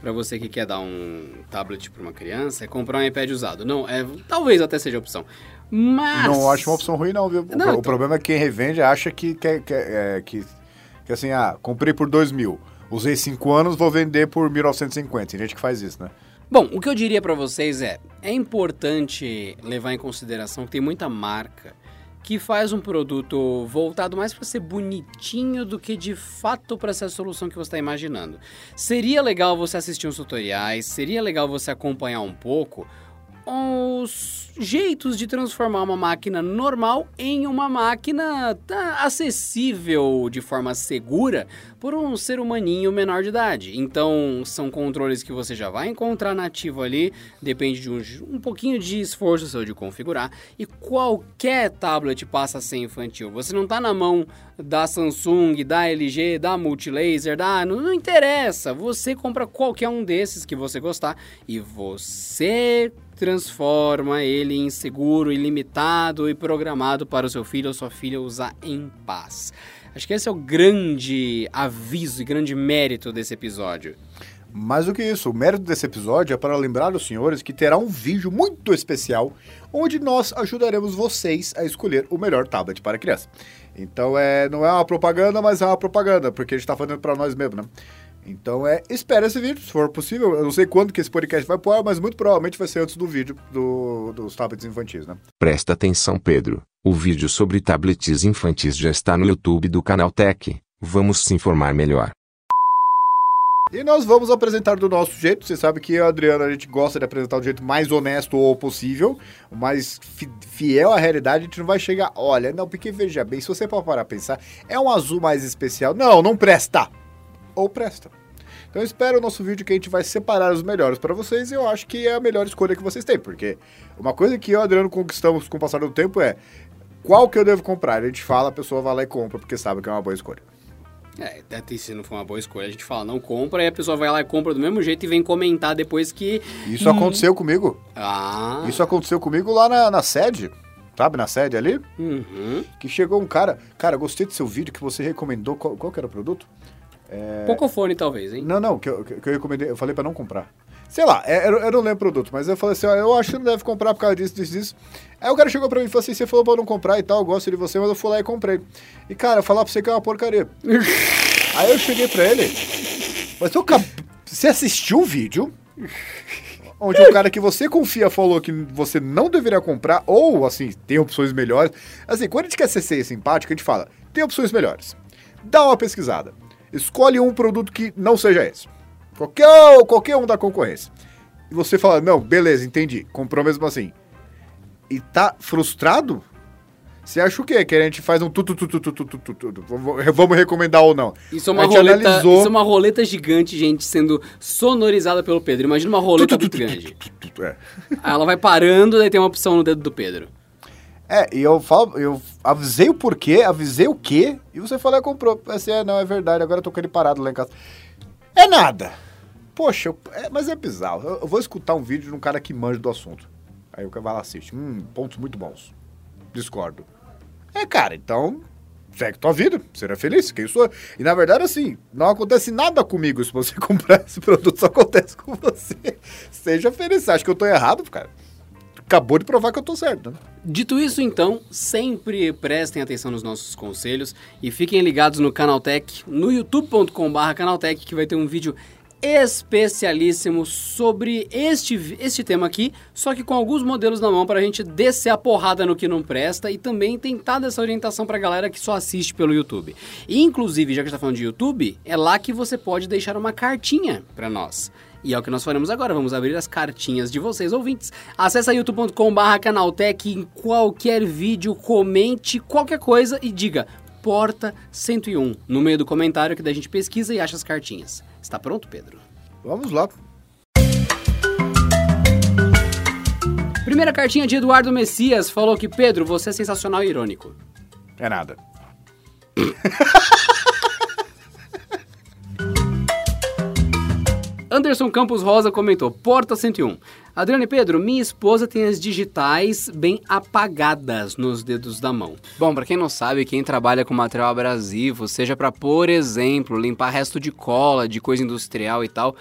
[SPEAKER 1] para você que quer dar um tablet para uma criança é comprar um iPad usado. Não, é, talvez até seja opção. Mas.
[SPEAKER 2] Não acho uma opção ruim, não, viu? Não, o, então... o problema é que quem revende acha que, que, que, é, que, que assim, ah, comprei por 2 mil. Usei 5 anos, vou vender por 1950. Tem gente que faz isso, né?
[SPEAKER 1] Bom, o que eu diria para vocês é: é importante levar em consideração que tem muita marca que faz um produto voltado mais para ser bonitinho do que de fato para ser a solução que você está imaginando. Seria legal você assistir uns tutoriais, seria legal você acompanhar um pouco os jeitos de transformar uma máquina normal em uma máquina tá, acessível de forma segura por um ser humaninho menor de idade. Então, são controles que você já vai encontrar nativo ali, depende de um, um pouquinho de esforço seu de configurar, e qualquer tablet passa a ser infantil. Você não está na mão da Samsung, da LG, da Multilaser, da... Não, não interessa, você compra qualquer um desses que você gostar e você transforma ele em seguro, ilimitado e programado para o seu filho ou sua filha usar em paz. Acho que esse é o grande aviso e grande mérito desse episódio.
[SPEAKER 2] Mais do que isso, o mérito desse episódio é para lembrar os senhores que terá um vídeo muito especial onde nós ajudaremos vocês a escolher o melhor tablet para criança. Então é, não é uma propaganda, mas é uma propaganda, porque a gente está fazendo para nós mesmos, né? Então é, espera esse vídeo, se for possível. Eu não sei quando que esse podcast vai pôr, mas muito provavelmente vai ser antes do vídeo do, dos tablets infantis, né?
[SPEAKER 3] Presta atenção, Pedro. O vídeo sobre tablets infantis já está no YouTube do canal Tech. Vamos se informar melhor.
[SPEAKER 2] E nós vamos apresentar do nosso jeito. Você sabe que a Adriana a gente gosta de apresentar do jeito mais honesto ou possível, mais fi fiel à realidade. A gente não vai chegar, olha, não, porque veja bem, se você for parar a pensar, é um azul mais especial. Não, não presta. Ou presta. Então espero o nosso vídeo que a gente vai separar os melhores para vocês e eu acho que é a melhor escolha que vocês têm, porque uma coisa que eu e o Adriano conquistamos com o passar do tempo é qual que eu devo comprar. A gente fala, a pessoa vai lá e compra, porque sabe que é uma boa escolha.
[SPEAKER 1] É, até se não for uma boa escolha, a gente fala, não compra, e a pessoa vai lá e compra do mesmo jeito e vem comentar depois que.
[SPEAKER 2] Isso hum. aconteceu comigo.
[SPEAKER 1] Ah.
[SPEAKER 2] Isso aconteceu comigo lá na, na sede. Sabe, na sede ali?
[SPEAKER 1] Uhum.
[SPEAKER 2] Que chegou um cara. Cara, gostei do seu vídeo que você recomendou. Qual, qual que era o produto?
[SPEAKER 1] É... Pocofone, talvez, hein?
[SPEAKER 2] Não, não, que eu, que eu recomendei. Eu falei pra não comprar. Sei lá, eu, eu não lembro o produto, mas eu falei assim, ó, eu acho que não deve comprar por causa disso, disso, disso. Aí o cara chegou pra mim e falou assim, você falou pra não comprar e tal, eu gosto de você, mas eu fui lá e comprei. E, cara, falar pra você que é uma porcaria. Aí eu cheguei pra ele, mas eu, você assistiu o vídeo onde o cara que você confia falou que você não deveria comprar, ou, assim, tem opções melhores. Assim, quando a gente quer ser simpático, a gente fala, tem opções melhores. Dá uma pesquisada. Escolhe um produto que não seja esse. Qualquer, qualquer um da concorrência. E você fala, não, beleza, entendi. Comprou mesmo assim. E tá frustrado? Você acha o quê? Que a gente faz um tudo, tudo, tudo, tudo, tudo, vamos recomendar ou não?
[SPEAKER 1] Isso é uma roleta, analisou... isso é uma roleta gigante, gente, sendo sonorizada pelo Pedro. Imagina uma roleta muito grande. Aí ela vai parando, daí tem uma opção no dedo do Pedro.
[SPEAKER 2] É, e eu falo, eu avisei o porquê, avisei o quê, e você falou, comprou. Assim, é, não, é verdade, agora eu tô com ele parado lá em casa. É nada. Poxa, eu, é, mas é bizarro. Eu, eu, vou escutar um vídeo de um cara que manja do assunto. Aí o cara vai lá assiste. Hum, pontos muito bons. Discordo. É, cara, então segue tua vida, será feliz, quem sou. E na verdade, assim, não acontece nada comigo se você comprar esse produto, só acontece com você. Seja feliz. Acha que eu tô errado, cara? Acabou de provar que eu tô certo, né?
[SPEAKER 1] Dito isso, então, sempre prestem atenção nos nossos conselhos e fiquem ligados no Canaltech, no youtube.com.br Canaltech, que vai ter um vídeo especialíssimo sobre este, este tema aqui, só que com alguns modelos na mão para a gente descer a porrada no que não presta e também tentar dar essa orientação para a galera que só assiste pelo YouTube. E, inclusive, já que está falando de YouTube, é lá que você pode deixar uma cartinha para nós. E é o que nós faremos agora, vamos abrir as cartinhas de vocês, ouvintes. Acesse youtube.com.br canaltech em qualquer vídeo, comente qualquer coisa e diga Porta 101 no meio do comentário que daí a gente pesquisa e acha as cartinhas. Está pronto, Pedro?
[SPEAKER 2] Vamos lá.
[SPEAKER 1] Primeira cartinha de Eduardo Messias falou que Pedro, você é sensacional e irônico.
[SPEAKER 2] É nada.
[SPEAKER 1] Anderson Campos Rosa comentou: Porta 101. Adriane Pedro, minha esposa tem as digitais bem apagadas nos dedos da mão. Bom, para quem não sabe, quem trabalha com material abrasivo, seja para, por exemplo, limpar resto de cola, de coisa industrial e tal,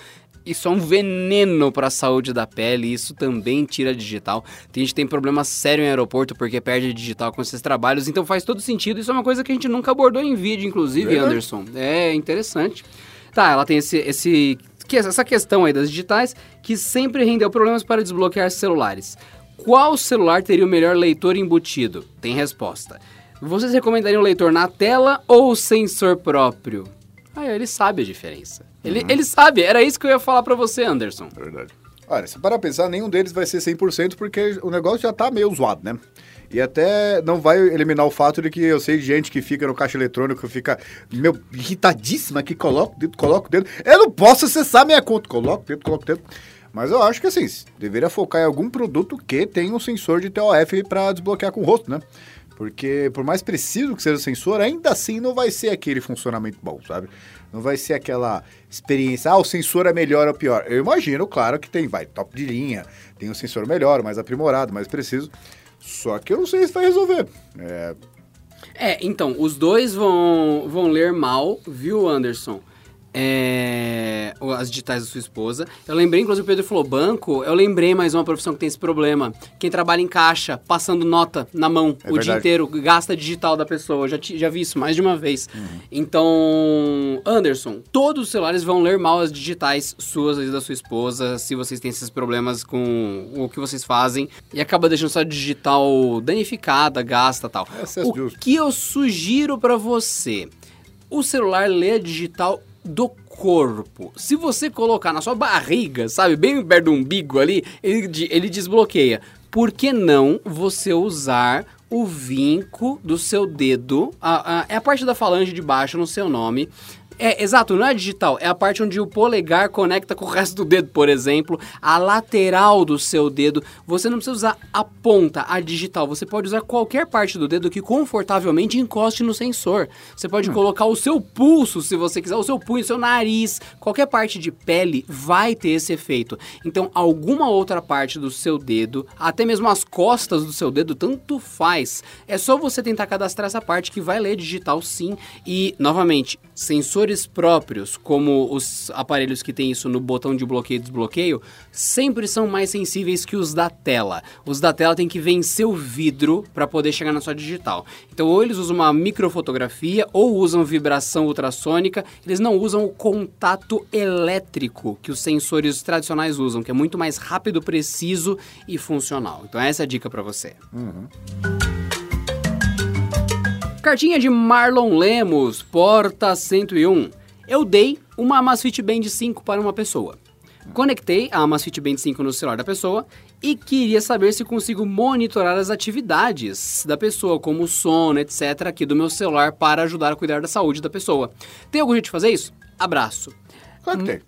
[SPEAKER 1] isso é um veneno para a saúde da pele, isso também tira digital. Tem gente tem problema sério em aeroporto porque perde digital com esses trabalhos, então faz todo sentido. Isso é uma coisa que a gente nunca abordou em vídeo, inclusive, Anderson. É interessante. Tá, ela tem esse, esse que essa questão aí das digitais que sempre rendeu problemas para desbloquear celulares. Qual celular teria o melhor leitor embutido? Tem resposta. Vocês recomendariam o leitor na tela ou o sensor próprio? Ah, ele sabe a diferença. Ele, uhum. ele sabe, era isso que eu ia falar para você, Anderson.
[SPEAKER 2] Verdade. Olha, se para pensar, nenhum deles vai ser 100% porque o negócio já tá meio zoado, né? E até não vai eliminar o fato de que eu sei gente que fica no caixa eletrônico, fica, meu, irritadíssima, que coloca o dedo, coloca o dedo. Eu não posso acessar minha conta. Coloca o dedo, coloca o dedo. Mas eu acho que assim, deveria focar em algum produto que tenha um sensor de TOF para desbloquear com o rosto, né? Porque por mais preciso que seja o sensor, ainda assim não vai ser aquele funcionamento bom, sabe? Não vai ser aquela experiência, ah, o sensor é melhor ou pior. Eu imagino, claro, que tem, vai, top de linha, tem um sensor melhor, mais aprimorado, mais preciso. Só que eu não sei se vai resolver.
[SPEAKER 1] É, é então, os dois vão, vão ler mal, viu, Anderson? É, as digitais da sua esposa. Eu lembrei, inclusive o Pedro falou banco, eu lembrei mais uma profissão que tem esse problema. Quem trabalha em caixa, passando nota na mão
[SPEAKER 2] É
[SPEAKER 1] o dia
[SPEAKER 2] verdade.
[SPEAKER 1] inteiro, gasta digital da pessoa. Eu já, já vi isso mais de uma vez. Então, Anderson, todos os celulares vão ler mal as digitais suas e da sua esposa, se vocês têm esses problemas com o que vocês fazem, e acaba deixando sua digital danificada, gasta tal.
[SPEAKER 2] É
[SPEAKER 1] o
[SPEAKER 2] justo.
[SPEAKER 1] que eu sugiro pra você? O celular lê a digital do corpo. Se você colocar na sua barriga, sabe, bem perto do umbigo ali, ele, ele desbloqueia. Por que não você usar o vinco do seu dedo? a- a- é a parte da falange de baixo no seu nome. É, exato, não é digital, é a parte onde o polegar conecta com o resto do dedo, por exemplo, a lateral do seu dedo. Você não precisa usar a ponta, a digital, você pode usar qualquer parte do dedo que confortavelmente encoste no sensor. Você pode colocar o seu pulso, se você quiser, o seu punho, o seu nariz, qualquer parte de pele vai ter esse efeito. Então, alguma outra parte do seu dedo, até mesmo as costas do seu dedo, tanto faz. É só você tentar cadastrar essa parte que vai ler digital sim. E, novamente, sensores próprios, como os aparelhos que tem isso no botão de bloqueio e desbloqueio, sempre são mais sensíveis que os da tela. Os da tela tem que vencer o vidro para poder chegar na sua digital. Então, ou eles usam uma microfotografia ou usam vibração ultrassônica, eles não usam o contato elétrico que os sensores tradicionais usam, que é muito mais rápido, preciso e funcional. Então, essa é a dica para você. Cartinha de Marlon Lemos, porta 101. Eu dei uma Amazfit Band 5 para uma pessoa. Conectei a Amazfit Band 5 no celular da pessoa e queria saber se consigo monitorar as atividades da pessoa, como sono, etc, aqui do meu celular para ajudar a cuidar da saúde da pessoa. Tem algum jeito de fazer isso? Abraço.
[SPEAKER 2] Claro que tem.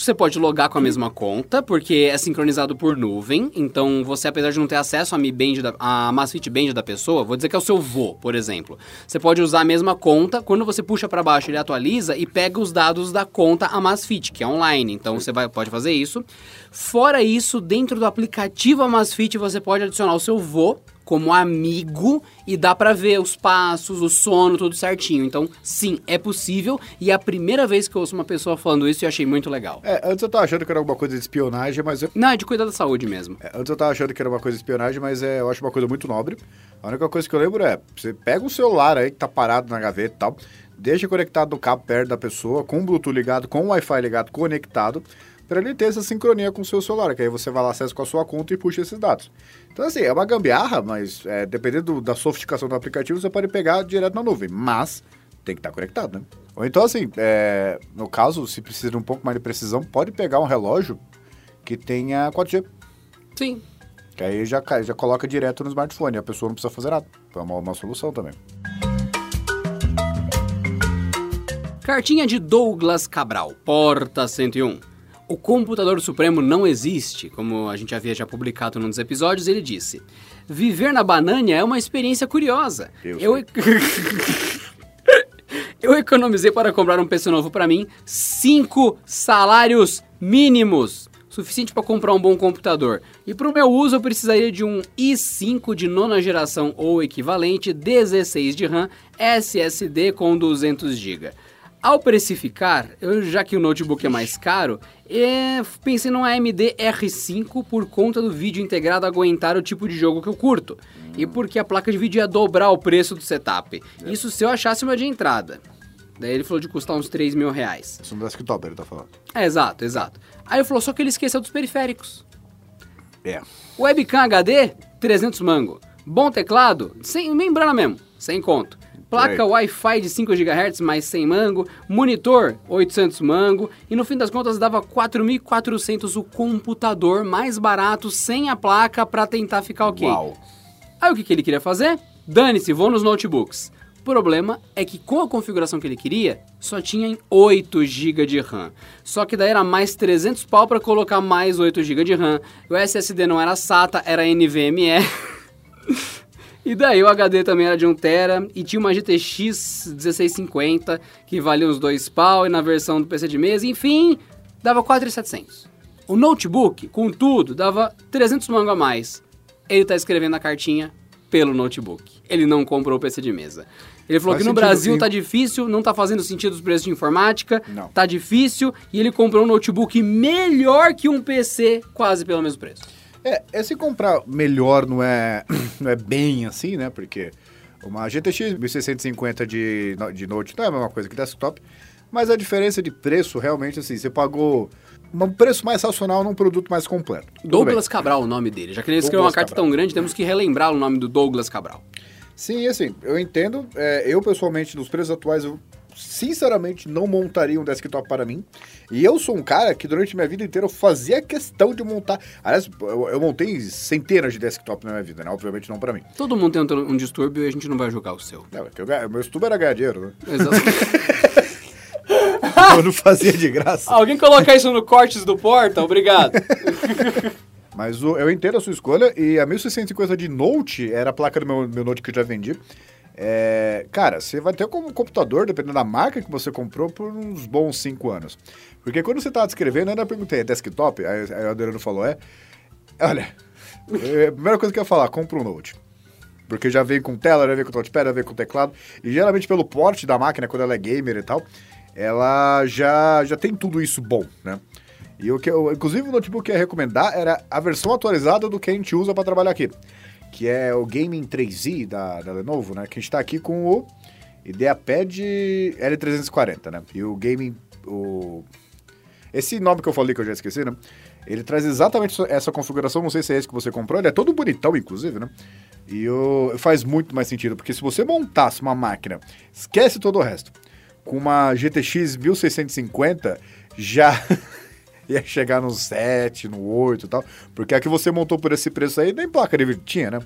[SPEAKER 1] Você pode logar com a mesma conta, porque é sincronizado por nuvem. Então, você, apesar de não ter acesso à Mi Band, da, à Band da pessoa, vou dizer que é o seu vô, por exemplo. Você pode usar a mesma conta. Quando você puxa para baixo, ele atualiza e pega os dados da conta Amazfit, que é online. Então, você vai, pode fazer isso. Fora isso, dentro do aplicativo Amazfit, você pode adicionar o seu vô como amigo e dá pra ver os passos, o sono, tudo certinho. Então, sim, é possível e é a primeira vez que eu ouço uma pessoa falando isso e eu achei muito legal.
[SPEAKER 2] É, antes eu tava achando que era alguma coisa de espionagem, mas eu,
[SPEAKER 1] Não, é de cuidar da saúde mesmo.
[SPEAKER 2] é, antes eu tava achando que era uma coisa de espionagem, mas é, eu acho uma coisa muito nobre. A única coisa que eu lembro é, você pega um celular aí que tá parado na gaveta e tal, deixa conectado no cabo perto da pessoa, com o Bluetooth ligado, com o Wi-Fi ligado, conectado, para ele ter essa sincronia com o seu celular, que aí você vai lá, acessa com a sua conta e puxa esses dados. Então, assim, é uma gambiarra, mas é, dependendo do- da sofisticação do aplicativo, você pode pegar direto na nuvem, mas tem que estar conectado, né? Ou então, assim, é, no caso, se precisa de um pouco mais de precisão, pode pegar um relógio que tenha 4G.
[SPEAKER 1] Sim.
[SPEAKER 2] Que aí já, já coloca direto no smartphone, a pessoa não precisa fazer nada. É uma, uma solução também.
[SPEAKER 1] Cartinha de Douglas Cabral, porta 101. O computador supremo não existe, como a gente havia já publicado num dos episódios, ele disse. Viver na Banânia é uma experiência curiosa.
[SPEAKER 2] Eu
[SPEAKER 1] Eu, Eu economizei para comprar um PC novo para mim, cinco salários mínimos, suficiente para comprar um bom computador. E para o meu uso eu precisaria de um i5 de nona geração ou equivalente, 16 de RAM, SSD com 200 GB. Ao precificar, eu, já que o notebook é mais caro, é, pensei num AMD R5 por conta do vídeo integrado aguentar o tipo de jogo que eu curto. E porque a placa de vídeo ia dobrar o preço do setup. Isso se eu achasse uma de entrada. Daí ele falou de custar uns 3 mil reais.
[SPEAKER 2] Isso no desktop, ele tá falando.
[SPEAKER 1] É, exato, exato. Aí ele falou, só que ele esqueceu dos periféricos.
[SPEAKER 2] É.
[SPEAKER 1] Webcam HD, 300 mango. Bom teclado, sem membrana mesmo, sem conto. Placa. Wi-Fi de 5 GHz mais 100 mango, monitor 800 mango e no fim das contas dava 4.400 o computador mais barato sem a placa pra tentar ficar ok.
[SPEAKER 2] Uau.
[SPEAKER 1] Aí o que, que ele queria fazer? Dane-se, vou nos notebooks. O problema é que com a configuração que ele queria, só tinha em 8 GB de RAM. Só que daí era mais 300 pau para colocar mais 8 GB de RAM. O SSD não era SATA, era NVMe. e daí o HD também era de 1 tera e tinha uma GTX 1650 que valia uns 2 pau e na versão do PC de mesa, enfim, dava 4.700. O notebook, contudo, dava 300 mango a mais ele tá escrevendo a cartinha pelo notebook. Ele não comprou o PC de mesa. Ele falou
[SPEAKER 2] Faz
[SPEAKER 1] que no
[SPEAKER 2] sentido,
[SPEAKER 1] Brasil
[SPEAKER 2] sim.
[SPEAKER 1] tá difícil, não tá fazendo sentido os preços de informática,
[SPEAKER 2] Não.
[SPEAKER 1] tá difícil, e ele comprou um notebook melhor que um PC, quase pelo mesmo preço.
[SPEAKER 2] É, esse comprar melhor não é, não é bem assim, né? Porque uma GTX 1650 de, de Note não é a mesma coisa que desktop, mas a diferença de preço realmente assim, você pagou um preço mais racional num produto mais completo. Tudo
[SPEAKER 1] Douglas Cabral, o nome dele. Já que ele escreveu uma
[SPEAKER 2] Douglas
[SPEAKER 1] carta
[SPEAKER 2] Cabral.
[SPEAKER 1] tão grande, temos que relembrar o nome do Douglas Cabral.
[SPEAKER 2] Sim, assim, eu entendo. é, eu, pessoalmente, nos preços atuais, eu sinceramente não montaria um desktop para mim. E eu sou um cara que durante minha vida inteira eu fazia questão de montar. Aliás, eu, eu montei centenas de desktop na minha vida, né? Obviamente não para mim.
[SPEAKER 1] Todo mundo tem um, um distúrbio e a gente não vai julgar o seu.
[SPEAKER 2] Não, é eu meu estudo era ganhar dinheiro, né?
[SPEAKER 1] Exato.
[SPEAKER 2] Eu não fazia de graça.
[SPEAKER 1] Alguém coloca isso no cortes do Porta? Obrigado.
[SPEAKER 2] Mas o- eu entendo a sua escolha e a 1650 de Note era a placa do meu, meu Note que eu já vendi. É, cara, você vai ter como computador, dependendo da marca que você comprou, por uns bons 5 anos. Porque quando você estava descrevendo, eu ainda perguntei, é desktop? Aí, aí o Adriano falou, é. Olha, é, a primeira coisa que eu ia falar, compra um Note. Porque já vem com tela, já vem com touchpad, já vem com teclado. E geralmente pelo porte da máquina, quando ela é gamer e tal, ela já, já tem tudo isso bom, né? E o que eu, inclusive o notebook que eu ia recomendar era a versão atualizada do que a gente usa para trabalhar aqui. Que é o Gaming 3i da, da Lenovo, né? Que a gente tá aqui com o IdeaPad L340, né? E o Gaming... O... Esse nome que eu falei que eu já esqueci, né? Ele traz exatamente essa- configuração, não sei se é esse que você comprou, ele é todo bonitão, inclusive, né? E o... faz muito mais sentido, porque se você montasse uma máquina, esquece todo o resto, com uma GTX 1650, já ia chegar no 7, no 8 e tal, porque a que você montou por esse preço aí, nem placa de vídeo tinha, né?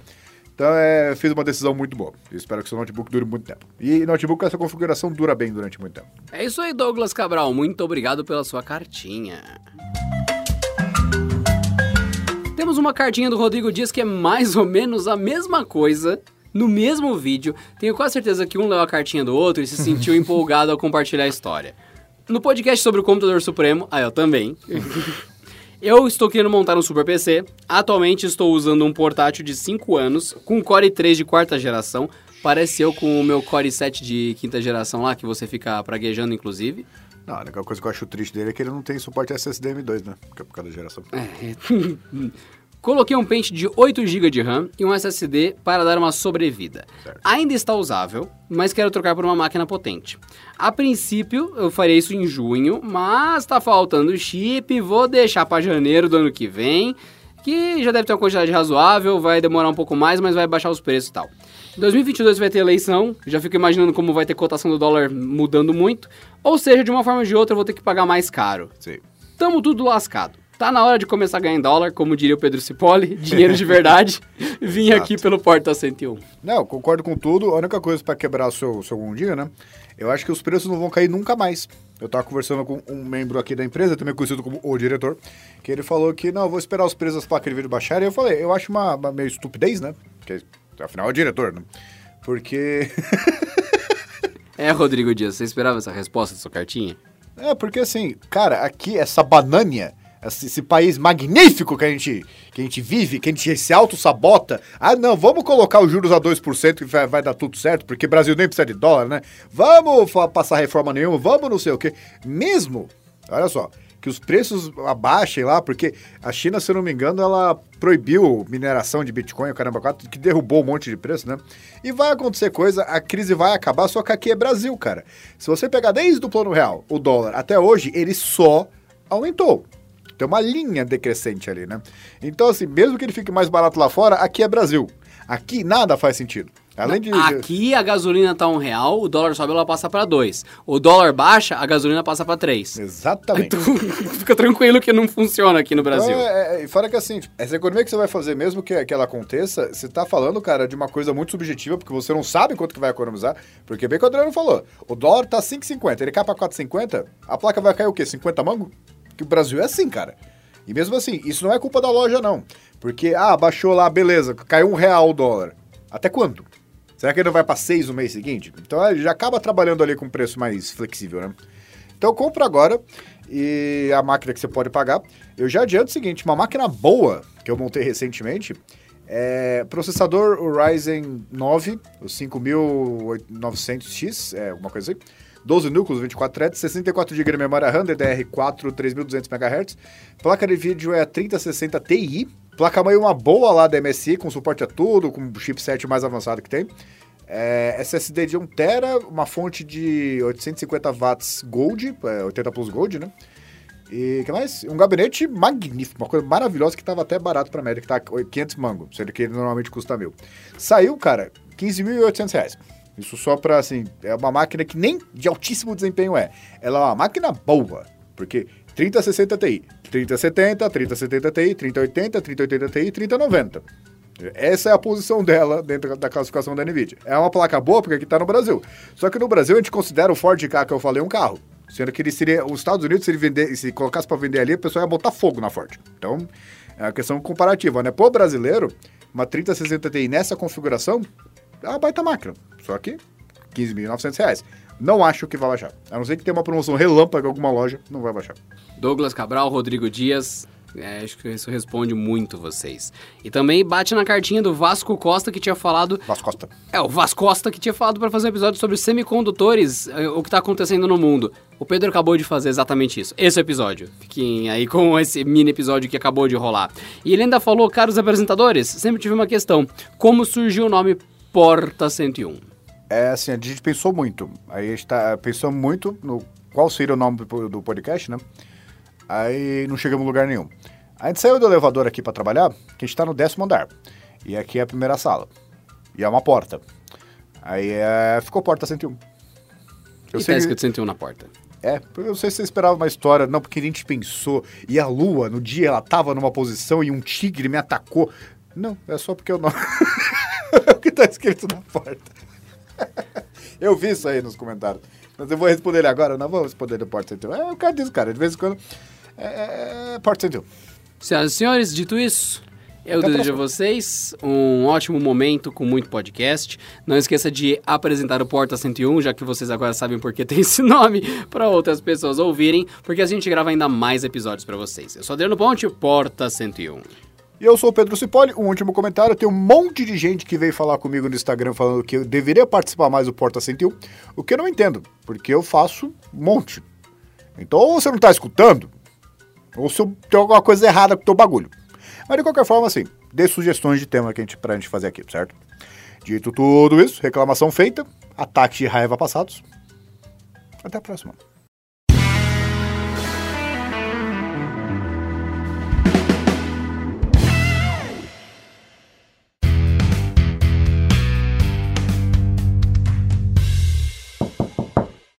[SPEAKER 2] Então, é, fiz uma decisão muito boa. Eu espero que seu notebook dure muito tempo. E notebook com essa configuração dura bem durante muito tempo.
[SPEAKER 1] É isso aí, Douglas Cabral. Muito obrigado pela sua cartinha. Temos uma cartinha do Rodrigo Dias que é mais ou menos a mesma coisa. No mesmo vídeo, tenho quase certeza que um leu a cartinha do outro e se sentiu empolgado ao compartilhar a história. No podcast sobre o computador supremo, ah, eu também. Eu estou querendo montar um super PC. Atualmente estou usando um portátil de 5 anos, com Core 3 de quarta geração. Parece eu com o meu Core 7 de quinta geração lá, que você fica praguejando, inclusive.
[SPEAKER 2] Não, a única coisa que eu acho triste dele é que ele não tem suporte SSD M2, né? Que é por causa da geração.
[SPEAKER 1] Coloquei um pente de 8 GB de RAM e um SSD para dar uma sobrevida.
[SPEAKER 2] Certo.
[SPEAKER 1] Ainda está usável, mas quero trocar por uma máquina potente. A princípio, eu farei isso em junho, mas está faltando chip, vou deixar para janeiro do ano que vem, que já deve ter uma quantidade razoável, vai demorar um pouco mais, mas vai baixar os preços e tal. Em 2022 vai ter eleição, já fico imaginando como vai ter cotação do dólar mudando muito, ou seja, de uma forma ou de outra eu vou ter que pagar mais caro.
[SPEAKER 2] Sim.
[SPEAKER 1] Tamo tudo lascado. Tá na hora de começar a ganhar em dólar, como diria o Pedro Cipolli, dinheiro de verdade. Vim
[SPEAKER 2] Exato.
[SPEAKER 1] aqui pelo Porta 101.
[SPEAKER 2] Não, concordo com tudo. A única coisa pra quebrar o seu, seu mundinho, né? Eu acho que os preços não vão cair nunca mais. Eu tava conversando com um membro aqui da empresa, também conhecido como o diretor, que ele falou que, não, eu vou esperar os preços das placas de vídeo baixarem. E eu falei, eu acho uma, uma meio estupidez, né? Porque, afinal, é o diretor, né? Porque...
[SPEAKER 1] É, Rodrigo Dias, você esperava essa resposta da sua cartinha?
[SPEAKER 2] É, porque assim, cara, aqui essa banânia, esse, esse país magnífico que a gente que a gente vive, que a gente se auto-sabota. Ah, não, vamos colocar os juros a 2% que vai, vai dar tudo certo, porque o Brasil nem precisa de dólar, né? Vamos passar reforma nenhuma, vamos não sei o quê. Mesmo, olha só, que os preços abaixem lá, porque a China, se eu não me engano, ela proibiu mineração de Bitcoin, o caramba, quatro, que derrubou um monte de preço, né? E vai acontecer coisa, a crise vai acabar, só que aqui é Brasil, cara. Se você pegar desde o plano real, o dólar, até hoje, ele só aumentou. Tem uma linha decrescente ali, né? Então, assim, mesmo que ele fique mais barato lá fora, aqui é Brasil. Aqui nada faz sentido. Além de.
[SPEAKER 1] Aqui a gasolina tá um real, o dólar sobe, ela passa pra dois. O dólar baixa, a gasolina passa pra três.
[SPEAKER 2] Exatamente.
[SPEAKER 1] Então, fica tranquilo que não funciona aqui no Brasil.
[SPEAKER 2] Então, é, é, e fora que assim, essa economia que você vai fazer, mesmo que, que ela aconteça, você tá falando, cara, de uma coisa muito subjetiva, porque você não sabe quanto que vai economizar. Porque bem que o Adriano falou, o dólar tá 5,50, ele cai pra 4,50, a placa vai cair o quê? 50 mango? Que o Brasil é assim, cara. E mesmo assim, isso não é culpa da loja, não. Porque, ah, baixou lá, beleza, caiu um real o dólar. Até quando? Será que ele não vai pra 6 no mês seguinte? Então ele já acaba trabalhando ali com preço mais flexível, né? Então compra agora e a máquina que você pode pagar. Eu já adianto o seguinte, uma máquina boa que eu montei recentemente, É, processador, Ryzen 9, o 5900X, é alguma coisa assim. 12 núcleos, 24 threads, 64 GB de memória RAM, DDR4, 3200 MHz. Placa de vídeo é a 3060 Ti. Placa-mãe uma boa lá da MSI, com suporte a tudo, com o chipset mais avançado que tem. É, SSD de 1TB, uma fonte de 850 watts Gold, é, 80 Plus Gold, né? E que mais? Um gabinete magnífico, uma coisa maravilhosa que estava até barato para média, que tá 500 mango, sendo que ele normalmente custa mil. Saiu, cara, 15.800 reais. Isso só pra, assim, é uma máquina que nem de altíssimo desempenho é. Ela é uma máquina boa, porque 3060 Ti, 3070, 3070 Ti, 3080, 3080 Ti, 3090. Essa é a posição dela dentro da classificação da NVIDIA. É uma placa boa porque aqui está no Brasil. Só que no Brasil a gente considera o Ford K que eu falei um carro. Sendo que ele seria. Os Estados Unidos, se ele vender, se colocasse para vender ali, a pessoa ia botar fogo na Ford. Então, é uma questão comparativa, né? Pro brasileiro, uma 3060 Ti nessa configuração é uma baita máquina. Só que 15.900 reais. Não acho que vai baixar. A não ser que tenha uma promoção relâmpago em alguma loja, não vai baixar.
[SPEAKER 1] Douglas Cabral, Rodrigo Dias, é, acho que isso responde muito vocês. E também bate na cartinha do Vasco Costa que tinha falado.
[SPEAKER 2] Vasco Costa.
[SPEAKER 1] É, o Vasco Costa que tinha falado para fazer um episódio sobre semicondutores, é, o que tá acontecendo no mundo. O Pedro acabou de fazer exatamente isso. Esse episódio. Fiquem aí com esse mini episódio que acabou de rolar. E ele ainda falou, caros apresentadores, sempre tive uma questão: como surgiu o nome Porta 101?
[SPEAKER 2] É assim, a gente pensou muito. Aí a gente tá, pensou muito no qual seria o nome do, do podcast, né? Aí não chegamos em lugar nenhum. A gente saiu do elevador aqui para trabalhar, que a gente tá no décimo andar. E aqui é a primeira sala. E é uma porta. Aí é, ficou porta 101. Eu
[SPEAKER 1] e
[SPEAKER 2] sei
[SPEAKER 1] tá escrito 101 na porta.
[SPEAKER 2] É, eu não sei se você esperava uma história, não, porque a gente pensou. E a lua, no dia, ela tava numa posição e um tigre me atacou. Não, é só porque eu não. o que tá escrito na porta. eu vi isso aí nos comentários. Mas eu vou responder ele agora, não vou responder no Porta 101. É, o cara diz, cara, de vez em quando. É, é, é Porta 101.
[SPEAKER 1] Senhoras e senhores, dito isso, eu
[SPEAKER 2] Até
[SPEAKER 1] desejo a vocês um ótimo momento com muito podcast. Não esqueça de apresentar o Porta 101, já que vocês agora sabem por que tem esse nome, para outras pessoas ouvirem, porque a gente grava ainda mais episódios para vocês. Eu sou Adriano Ponte, Porta 101.
[SPEAKER 2] E eu sou o Pedro Cipoli. Um último comentário. Tem um monte de gente que veio falar comigo no Instagram falando que eu deveria participar mais do Porta 101, o que eu não entendo, porque eu faço um monte. Então, ou você não tá escutando, ou se eu tem alguma coisa errada com o teu bagulho. Mas de qualquer forma, assim, dê sugestões de tema que a gente, pra gente fazer aqui, certo? Dito tudo isso, reclamação feita, ataque de raiva passados. Até a próxima.